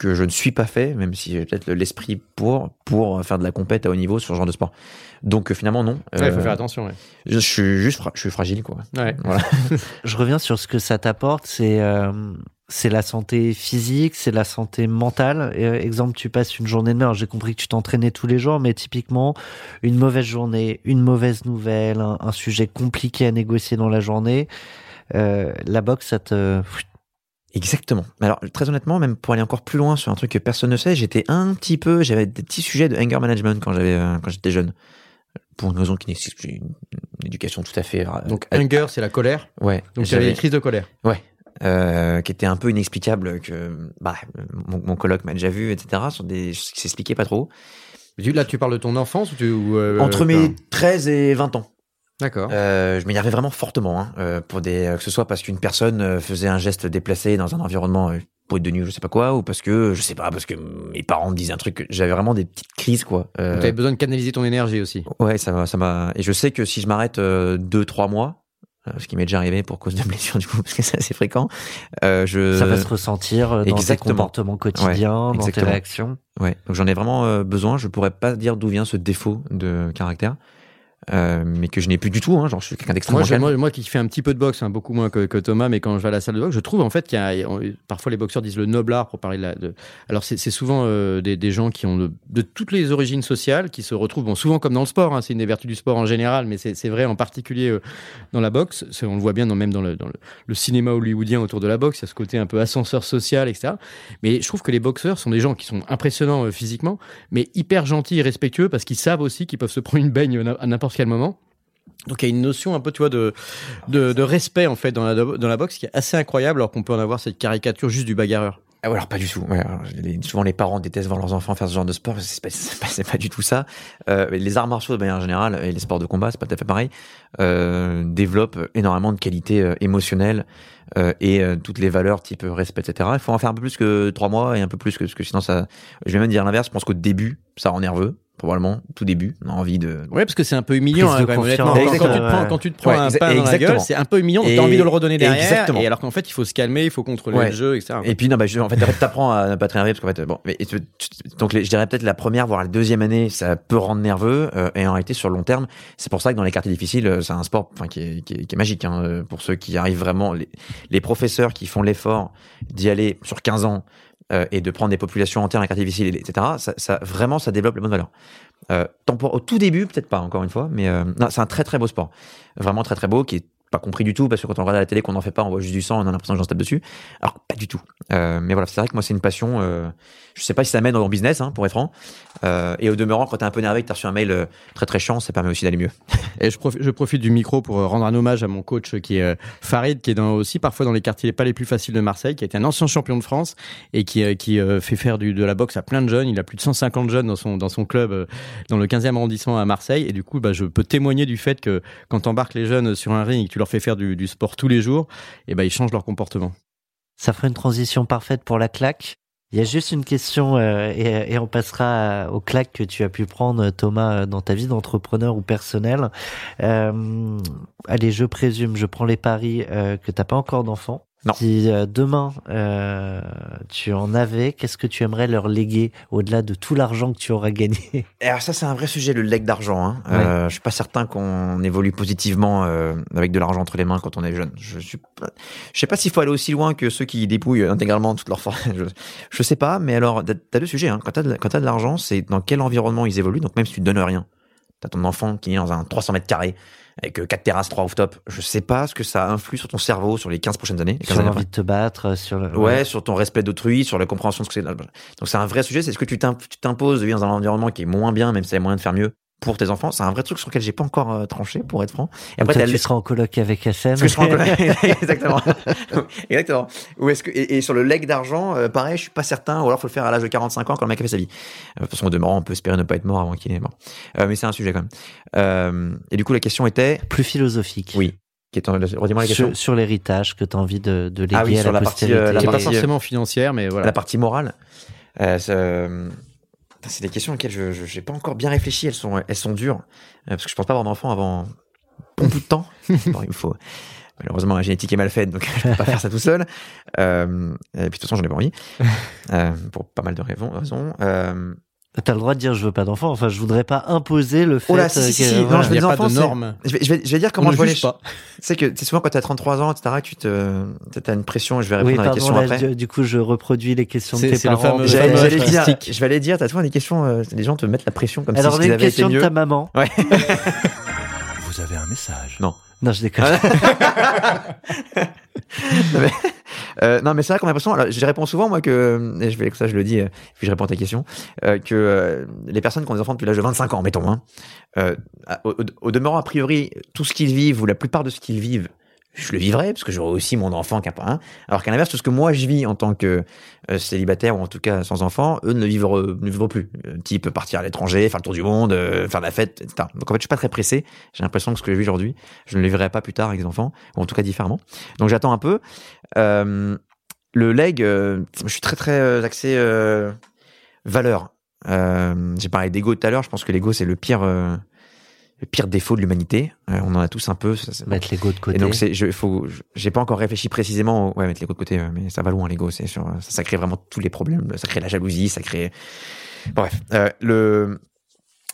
Speaker 4: que je ne suis pas fait, même si j'ai peut-être l'esprit pour, pour faire de la compète à haut niveau sur ce genre de sport. Donc euh, finalement, non.
Speaker 5: Ouais, il faut
Speaker 4: Euh,
Speaker 5: faire attention. Ouais.
Speaker 4: je, je suis juste, je suis fragile, quoi.
Speaker 5: Ouais.
Speaker 4: Voilà.
Speaker 2: Je reviens sur ce que ça t'apporte, c'est euh, c'est la santé physique, c'est la santé mentale. Et, euh, exemple, tu passes une journée de merde, j'ai compris que tu t'entraînais tous les jours, mais typiquement, une mauvaise journée, une mauvaise nouvelle, un, un sujet compliqué à négocier dans la journée, euh, la boxe, ça te...
Speaker 4: Exactement. Alors, très honnêtement, même pour aller encore plus loin sur un truc que personne ne sait, j'étais un petit peu, j'avais des petits sujets de anger management quand j'avais, euh, quand j'étais jeune. Pour une raison qui nécessite une, une éducation tout à fait.
Speaker 5: Donc,
Speaker 4: euh,
Speaker 5: anger, c'est la colère.
Speaker 4: ouais.
Speaker 5: Donc,
Speaker 4: j'avais-
Speaker 5: des crises de colère.
Speaker 4: Ouais. Euh, qui était un peu inexplicable que bah mon, mon coloc m'a déjà vu etc sur des choses qui s'expliquaient pas trop
Speaker 5: Là, tu parles de ton enfance ou tu, ou, euh,
Speaker 4: entre mes 13 et 20 ans
Speaker 5: D'accord.
Speaker 4: euh, je m'énervais vraiment fortement hein, euh, pour des euh, que ce soit parce qu'une personne euh, faisait un geste déplacé dans un environnement poète de nuit ou je sais pas quoi ou parce que je sais pas parce que mes parents me disaient un truc j'avais vraiment des petites crises quoi Euh,
Speaker 5: Tu avais besoin de canaliser ton énergie aussi.
Speaker 4: ouais ça m'a ça m'a et je sais que si je m'arrête euh, deux trois mois euh, ce qui m'est déjà arrivé pour cause de blessure du coup parce que c'est assez fréquent euh, je
Speaker 2: Ça va se ressentir dans tes
Speaker 4: exactement.
Speaker 2: comportements quotidiens, dans tes
Speaker 4: exactement.
Speaker 2: réactions.
Speaker 4: Ouais, donc j'en ai vraiment euh, besoin. Je pourrais pas dire d'où vient ce défaut de caractère, euh, mais que je n'ai plus du tout. Hein, genre, je suis quelqu'un d'extrêmement
Speaker 5: Moi, moi, moi qui fais un petit peu de boxe, hein, beaucoup moins que, que Thomas, mais quand je vais à la salle de boxe, je trouve en fait qu'il y a, parfois les boxeurs disent le noble art pour parler de la. De, alors c'est c'est souvent euh, des, des gens qui ont de, de toutes les origines sociales, qui se retrouvent, bon, souvent comme dans le sport, hein, c'est une des vertus du sport en général, mais c'est c'est vrai en particulier euh, dans la boxe. C'est- On le voit bien dans, même dans, le, dans le, le cinéma hollywoodien autour de la boxe, il y a ce côté un peu ascenseur social, etc. Mais je trouve que les boxeurs sont des gens qui sont impressionnants physiquement, mais hyper gentils et respectueux parce qu'ils savent aussi qu'ils peuvent se prendre une baigne à n'importe quel moment. Donc il y a une notion un peu, tu vois, de, de, respect en fait dans la, dans la boxe qui est assez incroyable, alors qu'on peut en avoir cette caricature juste du bagarreur.
Speaker 4: Ah alors pas du tout. Souvent les parents détestent voir leurs enfants faire ce genre de sport. C'est pas, pas, du tout ça. Euh, les arts martiaux de manière générale et les sports de combat, c'est pas tout à fait pareil. Euh, développent énormément de qualités euh, émotionnelles et toutes les valeurs type respect, etc. Il faut en faire un peu plus que trois mois et un peu plus que, parce que sinon ça. Je vais même dire l'inverse. Je pense qu'au début, ça rend nerveux. Probablement, tout début, on a envie de.
Speaker 5: Ouais, parce que c'est un peu humiliant hein, quand même, honnêtement.
Speaker 2: confiance.
Speaker 5: Quand, quand tu te prends, quand tu te prends
Speaker 4: Ouais,
Speaker 5: un pain dans la gueule, c'est un peu humiliant.
Speaker 4: Et-
Speaker 5: T'as envie de le redonner derrière.
Speaker 4: Exactement.
Speaker 5: Et alors qu'en fait, il faut se calmer, il faut contrôler
Speaker 4: Ouais.
Speaker 5: le jeu, etc.
Speaker 4: Et puis non, bah, je- en fait, en fait, t'apprends à ne pas te énerver parce qu'en fait, bon, mais, tu- tu- donc je dirais peut-être la première, voire la deuxième année, ça peut rendre nerveux, euh, et en réalité sur le long terme, c'est pour ça que dans les quartiers difficiles, euh, c'est un sport, enfin, qui est, qui est, qui est magique, hein, euh, pour ceux qui arrivent vraiment, les, les professeurs qui font l'effort d'y aller sur 15 ans euh, et de prendre des populations entières dans les quartiers difficiles, etc. Ça, ça vraiment, ça développe les bonnes valeurs. Euh, au tout début, peut-être pas encore une fois, mais euh, c'est un très très beau sport, vraiment très très beau, qui est pas compris du tout parce que quand on regarde à la télé qu'on n'en fait pas, on voit juste du sang, on a l'impression que j'en tape dessus. Alors pas du tout. Euh, mais voilà, c'est vrai que moi c'est une passion. Euh, je sais pas si ça mène dans mon business, hein, pour être franc. Euh, et au demeurant, quand t'es un peu énervé, que t'as reçu un mail euh, très très chiant, ça permet aussi d'aller mieux.
Speaker 5: Et je profite, je profite du micro pour rendre un hommage à mon coach qui est Farid, qui est aussi parfois dans les quartiers pas les plus faciles de Marseille, qui été un ancien champion de France et qui, qui fait faire de la boxe à plein de jeunes. Il a plus de 150 jeunes dans son, dans son club dans le 15e arrondissement à Marseille. Et du coup, bah, je peux témoigner du fait que quand t'embarques les jeunes sur un ring leur fais faire du, sport tous les jours, et ben ils changent leur comportement.
Speaker 2: Ça ferait une transition parfaite pour la claque. Il y a juste une question euh, et, on passera aux claques que tu as pu prendre, Thomas, euh, dans ta vie d'entrepreneur ou personnel. Euh, allez, je présume, je prends les paris euh, que t'as pas encore d'enfants.
Speaker 4: Non.
Speaker 2: Si euh, demain euh, tu en avais, qu'est-ce que tu aimerais leur léguer au-delà de tout l'argent que tu auras gagné?
Speaker 4: Et alors ça c'est un vrai sujet, le leg d'argent. Hein. Euh, je suis pas certain qu'on évolue positivement euh, avec de l'argent entre les mains quand on est jeune. Je suis pas... je sais pas s'il faut aller aussi loin que ceux qui dépouillent intégralement toute leur force. Je, je sais pas, mais alors t'as deux sujets. Hein. Quand t'as de, quand t'as de l'argent, c'est dans quel environnement ils évoluent. Donc même si tu donnes rien, t'as ton enfant qui est dans un 300 mètres carrés avec euh, quatre terrasses, trois rooftop. Je sais pas ce que ça influe sur ton cerveau sur les 15 prochaines années. les 15
Speaker 2: Sur l'envie de te battre, euh, sur le...
Speaker 4: Ouais, sur ton respect d'autrui, sur la compréhension de ce que c'est. Donc c'est un vrai sujet. C'est ce que tu t'imposes de vivre dans un environnement qui est moins bien, même si y a moyen de faire mieux. Pour tes enfants, c'est un vrai truc sur lequel j'ai pas encore euh, tranché, pour être franc.
Speaker 2: Et après, tu seras en coloc avec SM.
Speaker 4: Est-ce que je serai en coloc Exactement. Exactement. Ou est-ce que et, sur le leg d'argent, euh, pareil, je suis pas certain. Ou alors faut le faire à l'âge de 45 ans quand le mec a fait sa vie. Euh, de toute façon, au demeurant, on peut espérer ne pas être mort avant qu'il est mort. mais c'est un sujet quand même. et du coup, la question était
Speaker 2: plus philosophique.
Speaker 4: Oui. Qui est la question.
Speaker 2: Sur, sur l'héritage que tu as envie de, de léguer
Speaker 4: ah oui,
Speaker 2: à
Speaker 4: sur
Speaker 2: la,
Speaker 4: la partie, la
Speaker 5: est pas
Speaker 4: partie,
Speaker 5: forcément financière, mais voilà.
Speaker 4: La partie morale. Euh, c'est des questions auxquelles je n'ai pas encore bien réfléchi. Elles sont, elles sont dures. Euh, parce que je pense pas avoir d'enfant avant bon bout de temps. bon, il me faut. Malheureusement, la génétique est mal faite, donc je peux pas faire ça tout seul. Euh, et puis, de toute façon, j'en ai pas envie. Euh, pour pas mal de raisons. Euh,
Speaker 2: T'as le droit de dire je veux pas d'enfant. Enfin, je voudrais pas imposer le fait
Speaker 4: oh là, si, si, Non, je veux des enfants.
Speaker 5: de normes.
Speaker 4: Je vais, je vais, je vais dire comment
Speaker 5: On
Speaker 4: je
Speaker 5: ne
Speaker 4: vois les
Speaker 5: juge
Speaker 4: choses.
Speaker 5: pas.
Speaker 4: C'est que c'est souvent quand tu as 33 ans, etc., que tu te, as une pression, et je vais répondre
Speaker 2: Oui,
Speaker 4: à la question
Speaker 2: là,
Speaker 4: après.
Speaker 2: du- du coup, je reproduis les questions de tes
Speaker 5: c'est le
Speaker 2: parents.
Speaker 5: fameux- fameux
Speaker 4: j'allais dire, je vais aller dire, t'as souvent des questions, euh, les gens te mettent la pression comme
Speaker 2: Alors,
Speaker 4: si
Speaker 2: on a
Speaker 4: ils
Speaker 2: une question de ta maman.
Speaker 4: Ouais.
Speaker 3: Vous avez un message.
Speaker 4: Non.
Speaker 2: Non, je déconne.
Speaker 4: Non, mais, euh, mais c'est vrai qu'on a l'impression, alors, je réponds souvent, moi, que, et je vais, ça, je le dis, puis je réponds à ta question, euh, que euh, les personnes qui ont des enfants depuis l'âge de 25 ans, mettons, hein, euh, au- au demeurant, a priori, tout ce qu'ils vivent, ou la plupart de ce qu'ils vivent, je le vivrai, parce que j'aurai aussi mon enfant qui a pas un. Alors qu'à l'inverse, tout ce que moi je vis en tant que euh, célibataire, ou en tout cas sans enfant, eux ne vivront, ne vivront plus. Euh, type partir à l'étranger, faire le tour du monde, euh, faire la fête, etc. Donc en fait, je suis pas très pressé. J'ai l'impression que ce que je vis aujourd'hui, je ne le vivrai pas plus tard avec des enfants, ou en tout cas différemment. Donc j'attends un peu. Euh, le leg, je suis très très axé valeur. J'ai parlé d'ego tout à l'heure. Je pense que l'ego c'est le pire, le pire défaut de l'humanité. Euh, on en a tous un peu. ça,
Speaker 2: Mettre l'ego de côté.
Speaker 4: et donc c'est, je, faut, j'ai pas encore réfléchi précisément. au- Ouais, mettre l'ego de côté, euh, mais ça va loin l'ego. C'est sur, ça, ça crée vraiment tous les problèmes. Ça crée la jalousie, ça crée. Bref, euh, le.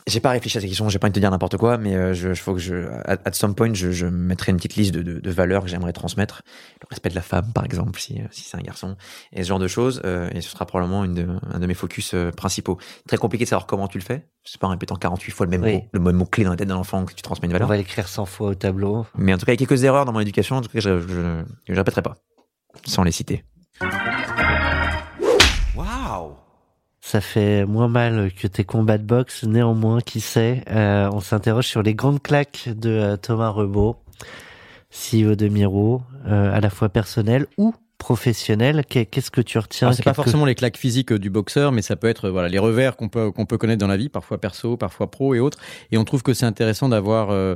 Speaker 4: J'ai pas réfléchi à cette question. J'ai pas envie de te dire n'importe quoi, mais euh, je, je faut que je, at, at some point, je, je mettrai une petite liste de, de, de valeurs que j'aimerais transmettre. Le respect de la femme, par exemple, si, euh, si c'est un garçon, et ce genre de choses. euh, et ce sera probablement une de, un de mes focus euh, principaux. Très compliqué de savoir comment tu le fais. C'est pas en répétant 48 fois le même
Speaker 2: Oui.
Speaker 4: mot, le même mot clé dans la tête d'un enfant que tu transmets une
Speaker 2: On
Speaker 4: valeur.
Speaker 2: va l'écrire 100 fois au tableau.
Speaker 4: Mais en tout cas, il y a quelques erreurs dans mon éducation, en tout cas, je, je, je répéterai pas. Sans les citer.
Speaker 2: Ça fait moins mal que tes combats de boxe. Néanmoins, qui sait, euh, on s'interroge sur les grandes claques de euh, Thomas Rebaud, CEO de Miro, euh, à la fois personnel ou professionnel. Qu'est- Qu'est-ce que tu retiens
Speaker 5: c'est pas forcément les claques physiques du boxeur, mais ça peut être voilà les revers qu'on peut qu'on peut connaître dans la vie, parfois perso, parfois pro et autres. Et on trouve que c'est intéressant d'avoir euh,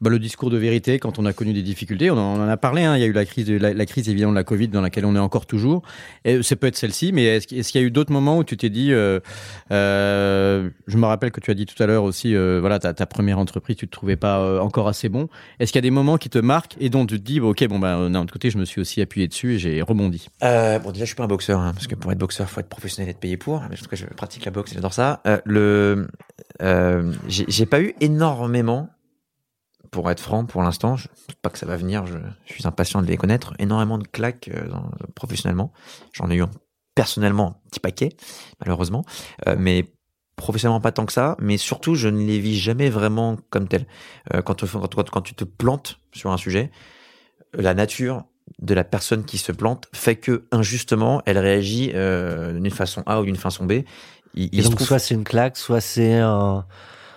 Speaker 5: bah, le discours de vérité quand on a connu des difficultés. On en, a parlé. Hein, il y a eu la crise, la, crise évidemment de la Covid dans laquelle on est encore toujours. Et ça peut être celle-ci, mais est-ce, qu'il- y a eu d'autres moments où tu t'es dit, euh, euh, je me rappelle que tu as dit tout à l'heure aussi, euh, voilà, ta, première entreprise, tu te trouvais pas euh, encore assez bon. Est-ce qu'il y a des moments qui te marquent et dont tu te dis, bon, ok, bon ben d'un autre côté, je me suis aussi appuyé dessus et j'ai rebondi?
Speaker 4: Euh, bon, déjà, je suis pas un boxeur, hein, parce que pour être boxeur, faut être professionnel et être payé pour. Mais en tout cas, je pratique la boxe j'adore ça. Euh, le, j'ai pas eu énormément, pour être franc, pour l'instant, je doute pas que ça va venir, je, je suis impatient de les connaître, énormément de claques euh, dans- professionnellement. J'en ai eu personnellement un petit paquet, malheureusement, Euh, mais professionnellement pas tant que ça, mais surtout, je ne les vis jamais vraiment comme tels. Euh, quand, quand, quand, quand tu te plantes sur un sujet, la nature de la personne qui se plante fait que injustement elle réagit euh, d'une façon A ou d'une façon B. Il, il
Speaker 2: donc,
Speaker 4: trouve-
Speaker 2: soit c'est une claque, soit c'est un,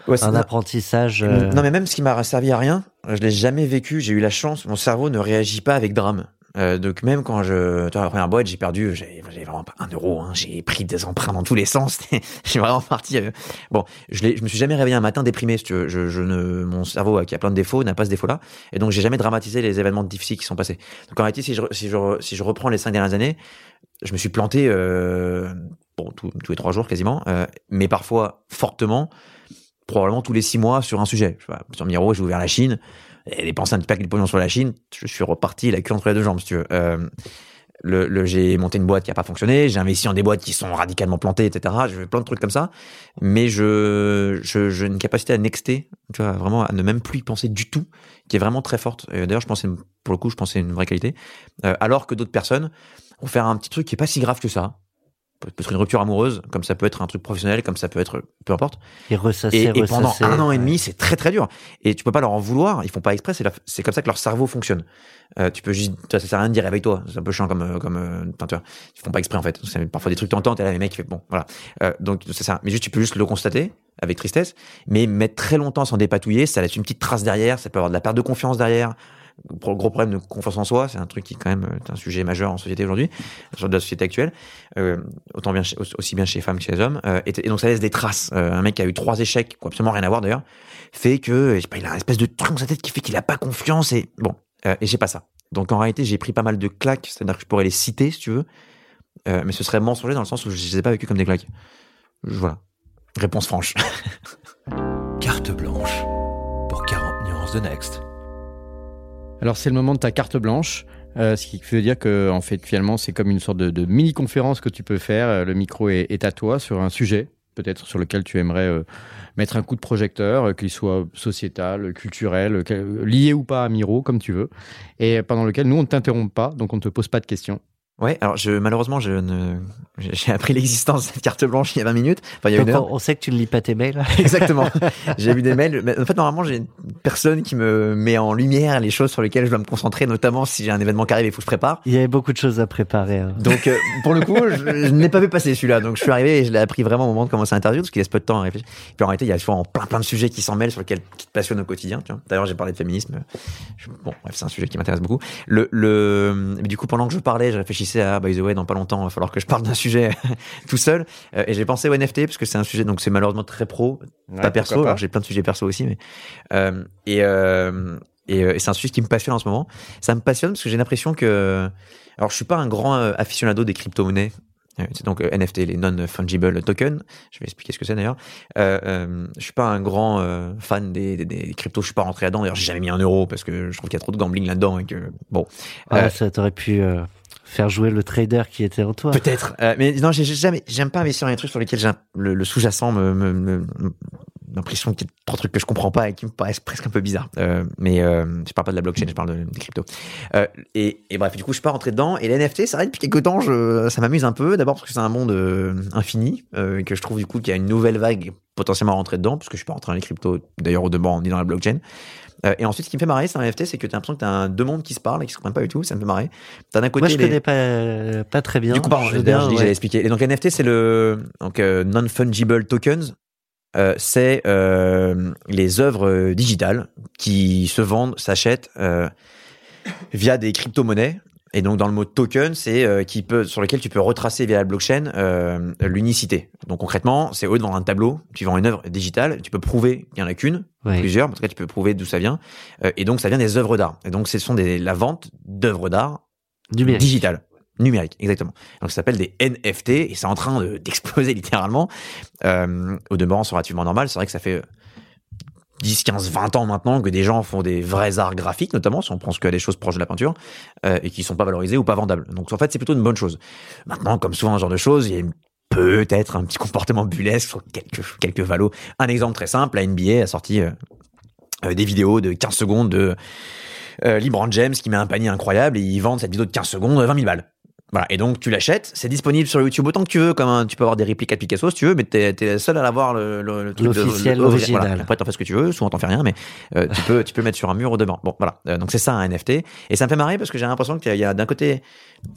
Speaker 4: Ouais,
Speaker 2: un apprentissage. euh,
Speaker 4: non mais même ce qui m'a servi à rien, je l'ai jamais vécu. J'ai eu la chance, mon cerveau ne réagit pas avec drame. Euh, donc même quand je, tu vois, la première boîte, j'ai perdu, j'ai vraiment pas un euro. Hein, j'ai pris des emprunts dans tous les sens. j'ai vraiment parti. euh, Bon, je, l'ai- je me suis jamais réveillé un matin déprimé. Si tu veux. Je, je ne, mon cerveau euh, qui a plein de défauts n'a pas ce défaut-là, et donc j'ai jamais dramatisé les événements difficiles qui sont passés. Donc en réalité, si je, si je, si je reprends les cinq dernières années, je me suis planté, euh, bon, tous tous les trois jours quasiment, euh, mais parfois fortement probablement tous les six mois sur un sujet. Je sais pas, sur Miro, j'ai ouvert la Chine, et dépensé un petit paquet de pognon sur la Chine, je suis reparti la queue entre les deux jambes, si tu veux. Euh, le, j'ai monté une boîte qui a pas fonctionné, j'ai investi dans des boîtes qui sont radicalement plantées, etc. J'ai fait plein de trucs comme ça, mais je, je, j'ai une capacité à nexter, tu vois, vraiment à ne même plus y penser du tout, qui est vraiment très forte. D'ailleurs, je pensais, pour le coup, je pensais une vraie qualité. Euh, alors que d'autres personnes vont faire un petit truc qui est pas si grave que ça, peut être une rupture amoureuse, comme ça peut être un truc professionnel, comme ça peut être peu importe.
Speaker 2: Et ressasser,
Speaker 4: Et, et pendant un an et
Speaker 2: Ouais.
Speaker 4: demi, c'est très très dur. Et tu peux pas leur en vouloir. Ils font pas exprès. C'est comme ça que leur cerveau fonctionne. Euh, tu peux juste, ça sert à rien de dire réveille-toi. C'est un peu chiant comme euh, comme. euh, Enfin, tu vois, ils font pas exprès en fait. C'est parfois des trucs tentant. T'es là, les mecs, ils font bon, voilà. Euh, donc c'est ça. Mais juste, tu peux juste le constater avec tristesse. Mais mettre très longtemps sans dépatouiller, ça laisse une petite trace derrière. Ça peut avoir de la perte de confiance derrière. Gros problème de confiance en soi, c'est un truc qui quand même est un sujet majeur en société aujourd'hui, de la société actuelle, euh, autant bien aussi bien chez les femmes que chez les hommes. Euh, et, donc ça laisse des traces. Euh, un mec qui a eu trois échecs, qui ont absolument rien à voir d'ailleurs, fait que je sais pas, il a un espèce de truc dans sa tête qui fait qu'il a pas confiance et bon. Euh, et j'ai pas ça. Donc en réalité, j'ai pris pas mal de claques, c'est-à-dire que je pourrais les citer si tu veux, euh, mais ce serait mensonger dans le sens où je les ai pas vécues comme des claques. Voilà. Réponse franche.
Speaker 3: Carte blanche pour 40 nuances de Next.
Speaker 5: Alors c'est le moment de ta carte blanche, euh, ce qui veut dire que en fait finalement c'est comme une sorte de, de mini conférence que tu peux faire. Euh, Le micro est, à toi sur un sujet peut-être sur lequel tu aimerais euh, mettre un coup de projecteur, qu'il soit sociétal, culturel, lié ou pas à Miro comme tu veux, et pendant lequel nous on ne t'interrompt pas, donc on ne te pose pas de questions.
Speaker 4: Ouais, alors je, malheureusement, je ne, j'ai appris l'existence de cette carte blanche il y a 20 minutes. Enfin, il y a
Speaker 2: Donc,
Speaker 4: une heure.
Speaker 2: on, sait que tu ne lis pas tes mails.
Speaker 4: Exactement. J'ai vu des mails. Mais en fait, normalement, j'ai une personne qui me met en lumière les choses sur lesquelles je dois me concentrer, notamment si j'ai un événement qui arrive et faut que je prépare.
Speaker 2: Il y avait beaucoup de choses à préparer. hein.
Speaker 4: Donc, euh, pour le coup, je, je ne l'ai pas vu passer celui-là. Donc, je suis arrivé et je l'ai appris vraiment au moment de commencer l'interview parce qu'il laisse peu de temps à réfléchir. Puis en réalité, il y a souvent plein plein de sujets qui s'en mêlent sur lesquels qui te passionnent au quotidien. D'ailleurs, j'ai parlé de féminisme. Je- bon, bref, c'est un sujet qui m'intéresse beaucoup. Le, le, du coup, pendant que je parlais, je réfléchissais à, by the way, dans pas longtemps, il va falloir que je parle d'un sujet tout seul. Euh, et j'ai pensé au NFT parce que c'est un sujet, donc c'est malheureusement très pro, pas perso. Alors j'ai plein de sujets perso aussi, mais euh, et euh, et, euh, et c'est un sujet qui me passionne en ce moment. Ça me passionne parce que j'ai l'impression que, alors je suis pas un grand euh, aficionado des crypto-monnaies. C'est donc NFT, les non-fungible tokens. Je vais expliquer ce que c'est d'ailleurs. Euh, euh, je suis pas un grand euh, fan des, des, des cryptos. Je suis pas rentré là-dedans. D'ailleurs, j'ai jamais mis un euro parce que je trouve qu'il y a trop de gambling là-dedans et que bon.
Speaker 2: Ah,
Speaker 4: Euh,
Speaker 2: ça t'aurait pu euh, faire jouer le trader qui était en toi.
Speaker 4: Peut-être. Euh, mais non, j'ai jamais, j'aime pas investir dans les trucs sur lesquels le, le sous-jacent me, l'impression qu'il y a trop de trucs que je comprends pas et qui me paraissent presque un peu bizarres. Euh, mais euh, je parle pas de la blockchain, je parle de, des cryptos. Euh, et, et bref, du coup, je suis pas rentré dedans. Et les NFT, ça arrive depuis quelques temps. Je, ça m'amuse un peu. D'abord parce que c'est un monde infini et que je trouve du coup qu'il y a une nouvelle vague potentiellement rentrer dedans, parce que je suis pas rentré dans les cryptos, d'ailleurs au demeurant ni dans la blockchain. Euh, et ensuite, ce qui me fait marrer, c'est un NFT, c'est que tu as l'impression que tu as deux mondes qui se parlent et qui se comprennent pas du tout. Ça me fait marrer. T'as d'un côté
Speaker 2: Moi, je
Speaker 4: les-
Speaker 2: connais pas, pas très bien.
Speaker 4: du coup, pardon,
Speaker 2: Je bien,
Speaker 4: je dis
Speaker 2: ouais.
Speaker 4: j'allais expliquer. Et donc, NFT, c'est le donc euh, non-fungible tokens. Euh, c'est euh, les œuvres euh, digitales qui se vendent, s'achètent euh, via des crypto-monnaies. Et donc, dans le mot token, c'est euh, qui peut sur lequel tu peux retracer via la blockchain euh, l'unicité. Donc, concrètement, c'est au lieu de vendre un tableau, tu vends une œuvre digitale, tu peux prouver qu'il y en a qu'une,
Speaker 2: Ouais.
Speaker 4: plusieurs, en tout cas, tu peux prouver d'où ça vient. Euh, et donc, ça vient des œuvres d'art. Et donc, ce sont des, la vente d'œuvres d'art
Speaker 2: Numérique.
Speaker 4: digital. Numérique, exactement. Donc ça s'appelle des NFT et c'est en train de- d'exploser littéralement. Euh, au demeurant, c'est relativement normal. C'est vrai que ça fait 10, 15, 20 ans maintenant que des gens font des vrais arts graphiques, notamment si on pense qu'à des choses proches de la peinture, euh, et qui sont pas valorisées ou pas vendables. Donc en fait, c'est plutôt une bonne chose. Maintenant, comme souvent ce genre de choses, il y a peut-être un petit comportement bulesque sur quelques, quelques valos. Un exemple très simple, la NBA a sorti euh, euh, des vidéos de 15 secondes de euh, LeBron James qui met un panier incroyable et ils vendent cette vidéo de 15 secondes à 20 000 balles. Voilà. Et donc, tu l'achètes, c'est disponible sur YouTube autant que tu veux, comme un- tu peux avoir des répliques de Picasso si tu veux, mais t'es, t'es seul à l'avoir le, le, le truc de-
Speaker 2: L'officiel.
Speaker 4: Voilà. Après, t'en fais ce que tu veux, souvent t'en fais rien, mais euh, tu peux, tu peux le mettre sur un mur au devant. Bon, voilà. Euh, donc, c'est ça un NFT. Et ça me fait marrer parce que j'ai l'impression qu'il y a, a d'un côté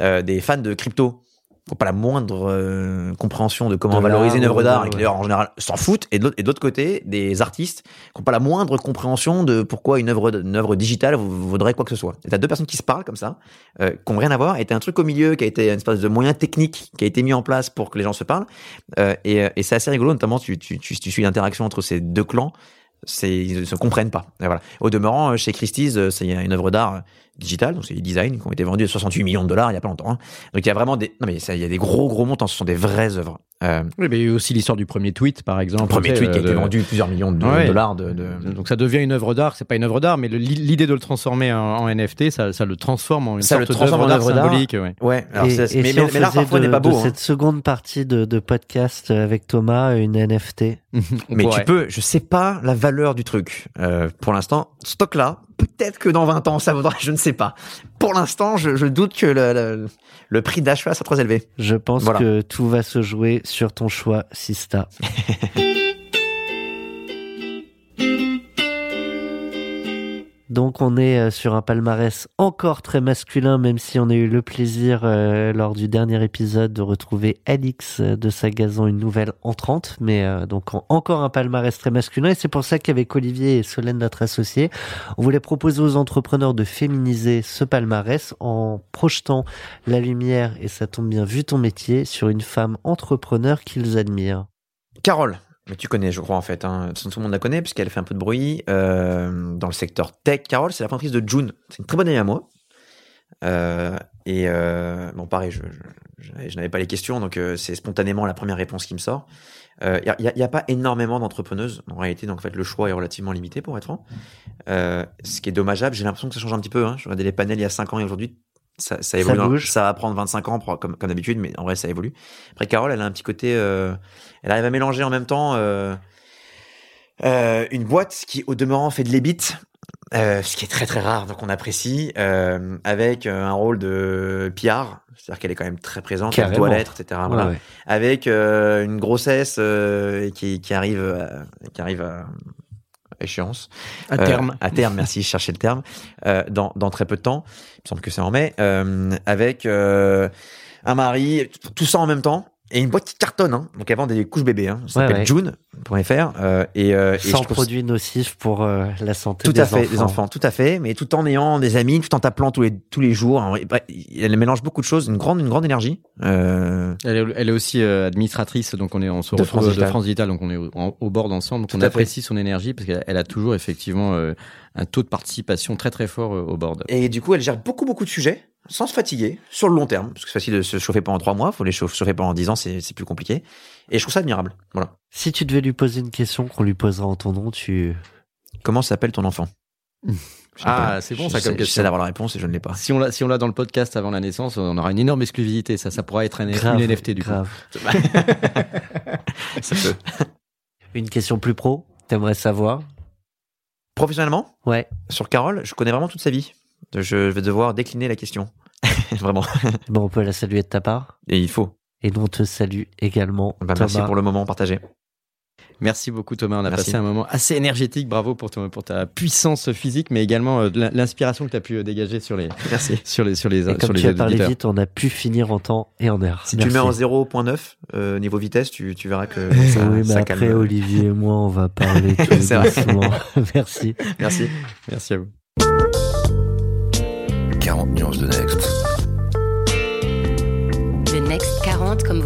Speaker 4: euh, des fans de crypto n'ont pas la moindre euh, compréhension de comment
Speaker 2: De
Speaker 4: valoriser une œuvre d'art
Speaker 2: de-
Speaker 4: et qui d'ailleurs en général s'en foutent et de l'autre côté des artistes qui n'ont pas la moindre compréhension de pourquoi une œuvre une œuvre digitale vaudrait quoi que ce soit. Et t'as deux personnes qui se parlent comme ça, euh, qui n'ont rien à voir, et t'as un truc au milieu qui a été une espèce de moyen technique qui a été mis en place pour que les gens se parlent. Euh, et euh, et c'est assez rigolo, notamment tu, tu, tu, tu suis l'interaction entre ces deux clans. C'est, ils ne se comprennent pas. Et voilà. Au demeurant, euh, chez Christie's, euh, c'est une œuvre d'art euh, digitale, donc c'est du design, qui ont été vendus à 68 millions de dollars il y a pas longtemps. hein. Donc il y a vraiment des, non mais ça, il y a des gros gros montants. Ce sont des vraies œuvres. Euh,
Speaker 5: Oui, mais il y a eu aussi l'histoire du premier tweet, par exemple.
Speaker 4: le premier tweet qui a
Speaker 5: euh,
Speaker 4: été
Speaker 5: de-
Speaker 4: vendu plusieurs millions de
Speaker 5: Ouais.
Speaker 4: dollars de, de-
Speaker 5: Donc ça devient une œuvre d'art, c'est pas une œuvre d'art, mais l'idée de le transformer en, en NFT, ça, ça le transforme en une
Speaker 4: Ça le
Speaker 5: sorte
Speaker 4: transforme
Speaker 5: d'œuvre
Speaker 4: en
Speaker 5: d'art
Speaker 4: œuvre d'art.
Speaker 5: symbolique. ouais.
Speaker 4: Ouais, alors
Speaker 2: Et, et
Speaker 4: mais,
Speaker 2: si
Speaker 4: mais, l'art parfois
Speaker 2: de,
Speaker 4: n'est pas
Speaker 2: de
Speaker 4: beau. hein.
Speaker 2: cette seconde partie de, de podcast avec Thomas une NFT
Speaker 4: Mais tu peux, je sais pas la valeur du truc. Euh, pour l'instant, stock là, Peut-être que dans 20 ans, ça vaudra, je ne sais pas. Pour l'instant, je, je doute que le, le, le prix d'achat soit trop élevé.
Speaker 2: Je pense
Speaker 4: Voilà.
Speaker 2: que tout va se jouer sur ton choix, Sista. Donc on est euh, sur un palmarès encore très masculin, même si on a eu le plaisir euh, lors du dernier épisode de retrouver Alix euh, de Sagazan, une nouvelle entrante, mais donc en- encore un palmarès très masculin. Et c'est pour ça qu'avec Olivier et Solène, notre associé, on voulait proposer aux entrepreneurs de féminiser ce palmarès en projetant la lumière, et ça tombe bien vu ton métier, sur une femme entrepreneur qu'ils admirent.
Speaker 4: Carole, mais tu connais, je crois, en fait. Hein. Tout le monde la connaît, puisqu'elle fait un peu de bruit euh, dans le secteur tech. Carole, c'est la fondatrice de June. C'est une très bonne amie à moi. Euh, et euh, bon, pareil, je, n'avais pas les questions, donc c'est spontanément la première réponse qui me sort. Il n'y a, pas énormément d'entrepreneuses en réalité, donc en fait le choix est relativement limité pour être franc. Ce qui est dommageable, j'ai l'impression que ça change un petit peu. Hein. Je regardais les panels il y a 5 ans et aujourd'hui, ça, ça évolue.
Speaker 2: bouge.
Speaker 4: ça va prendre 25 ans comme, comme d'habitude, mais en vrai ça évolue. Après Carole, elle a un petit côté, euh, elle arrive à mélanger en même temps euh, euh, une boîte qui au demeurant fait de l'ébit, euh, ce qui est très très rare, donc on apprécie, avec un rôle de PR, c'est-à-dire qu'elle est quand même très présente, elle
Speaker 2: Carrément.
Speaker 4: doit l'être, etc. Voilà
Speaker 2: Ouais, ouais.
Speaker 4: avec une grossesse qui, qui arrive qui arrive à échéance.
Speaker 5: À
Speaker 4: Euh,
Speaker 5: terme.
Speaker 4: à terme merci je cherchais le terme. Euh, dans, dans très peu de temps. Il me semble que c'est en mai. Euh, avec euh, un mari tout ça en même temps et une boîte qui cartonne hein. donc elle vend des couches bébés hein. ça
Speaker 2: Ouais,
Speaker 4: s'appelle
Speaker 2: ouais.
Speaker 4: June.fr euh, et, euh, et je
Speaker 2: Sans
Speaker 4: trouve
Speaker 2: produits nocifs pour euh, la santé
Speaker 4: tout
Speaker 2: des
Speaker 4: à fait,
Speaker 2: enfants.
Speaker 4: des enfants, tout à fait, mais tout en ayant des amis, tout en t'appelant tous les tous les jours. En vrai, bref, Elle mélange beaucoup de choses, une grande une grande énergie. Euh,
Speaker 5: Elle est, elle est aussi euh, administratrice, donc on est on se
Speaker 4: De
Speaker 5: retrouve
Speaker 4: France
Speaker 5: de
Speaker 4: Digital.
Speaker 5: France Digital, donc on est au, en- au bord ensemble, donc
Speaker 4: Tout
Speaker 5: on
Speaker 4: fait.
Speaker 5: apprécie son énergie parce qu'elle elle a toujours effectivement euh, un taux de participation très très fort euh, au board.
Speaker 4: Et du coup, elle gère beaucoup, beaucoup de sujets sans se fatiguer sur le long terme. Parce que c'est facile de se chauffer pendant trois mois. Faut les chauffer pendant dix ans, c'est c'est plus compliqué. Et je trouve ça admirable. Voilà.
Speaker 2: Si tu devais lui poser une question qu'on lui posera en ton nom, tu...
Speaker 4: Comment s'appelle ton enfant? Je sais
Speaker 5: Ah, c'est bon,
Speaker 4: Je
Speaker 5: ça, comme
Speaker 4: Je sais
Speaker 5: question.
Speaker 4: d'avoir la réponse et je ne l'ai pas.
Speaker 5: Si on l'a si on l'a dans le podcast avant la naissance, on aura une énorme exclusivité. Ça, ça pourra être un,
Speaker 2: Grave,
Speaker 5: une NFT du coup.
Speaker 2: grave.
Speaker 4: Ça peut.
Speaker 2: Une question plus pro, t'aimerais savoir
Speaker 4: Professionnellement,
Speaker 2: Ouais.
Speaker 4: sur Carole, je connais vraiment toute sa vie. Je vais devoir décliner la question. vraiment.
Speaker 2: Bon, on peut la saluer de ta part.
Speaker 4: Et il faut.
Speaker 2: Et nous, on te salue également.
Speaker 4: Bah, merci pour le moment partagé.
Speaker 5: Merci beaucoup Thomas, on a
Speaker 4: Merci.
Speaker 5: passé un moment assez énergétique. Bravo pour, ton- pour ta puissance physique, mais également euh, l'inspiration que tu as pu euh, dégager sur les
Speaker 4: Merci.
Speaker 5: sur les sur les
Speaker 2: Et
Speaker 5: sur
Speaker 2: comme
Speaker 5: les
Speaker 2: tu as parlé vite, on a pu finir en temps et en heure.
Speaker 4: Si tu mets en
Speaker 2: Merci.
Speaker 4: 0.9 euh, niveau vitesse, tu, tu verras que
Speaker 2: oui,
Speaker 4: ça,
Speaker 2: mais
Speaker 4: ça
Speaker 2: après,
Speaker 4: calme.
Speaker 2: Olivier et moi, on va parler doucement. Merci.
Speaker 4: Merci.
Speaker 5: Merci à vous.
Speaker 3: 40 nuances de Next.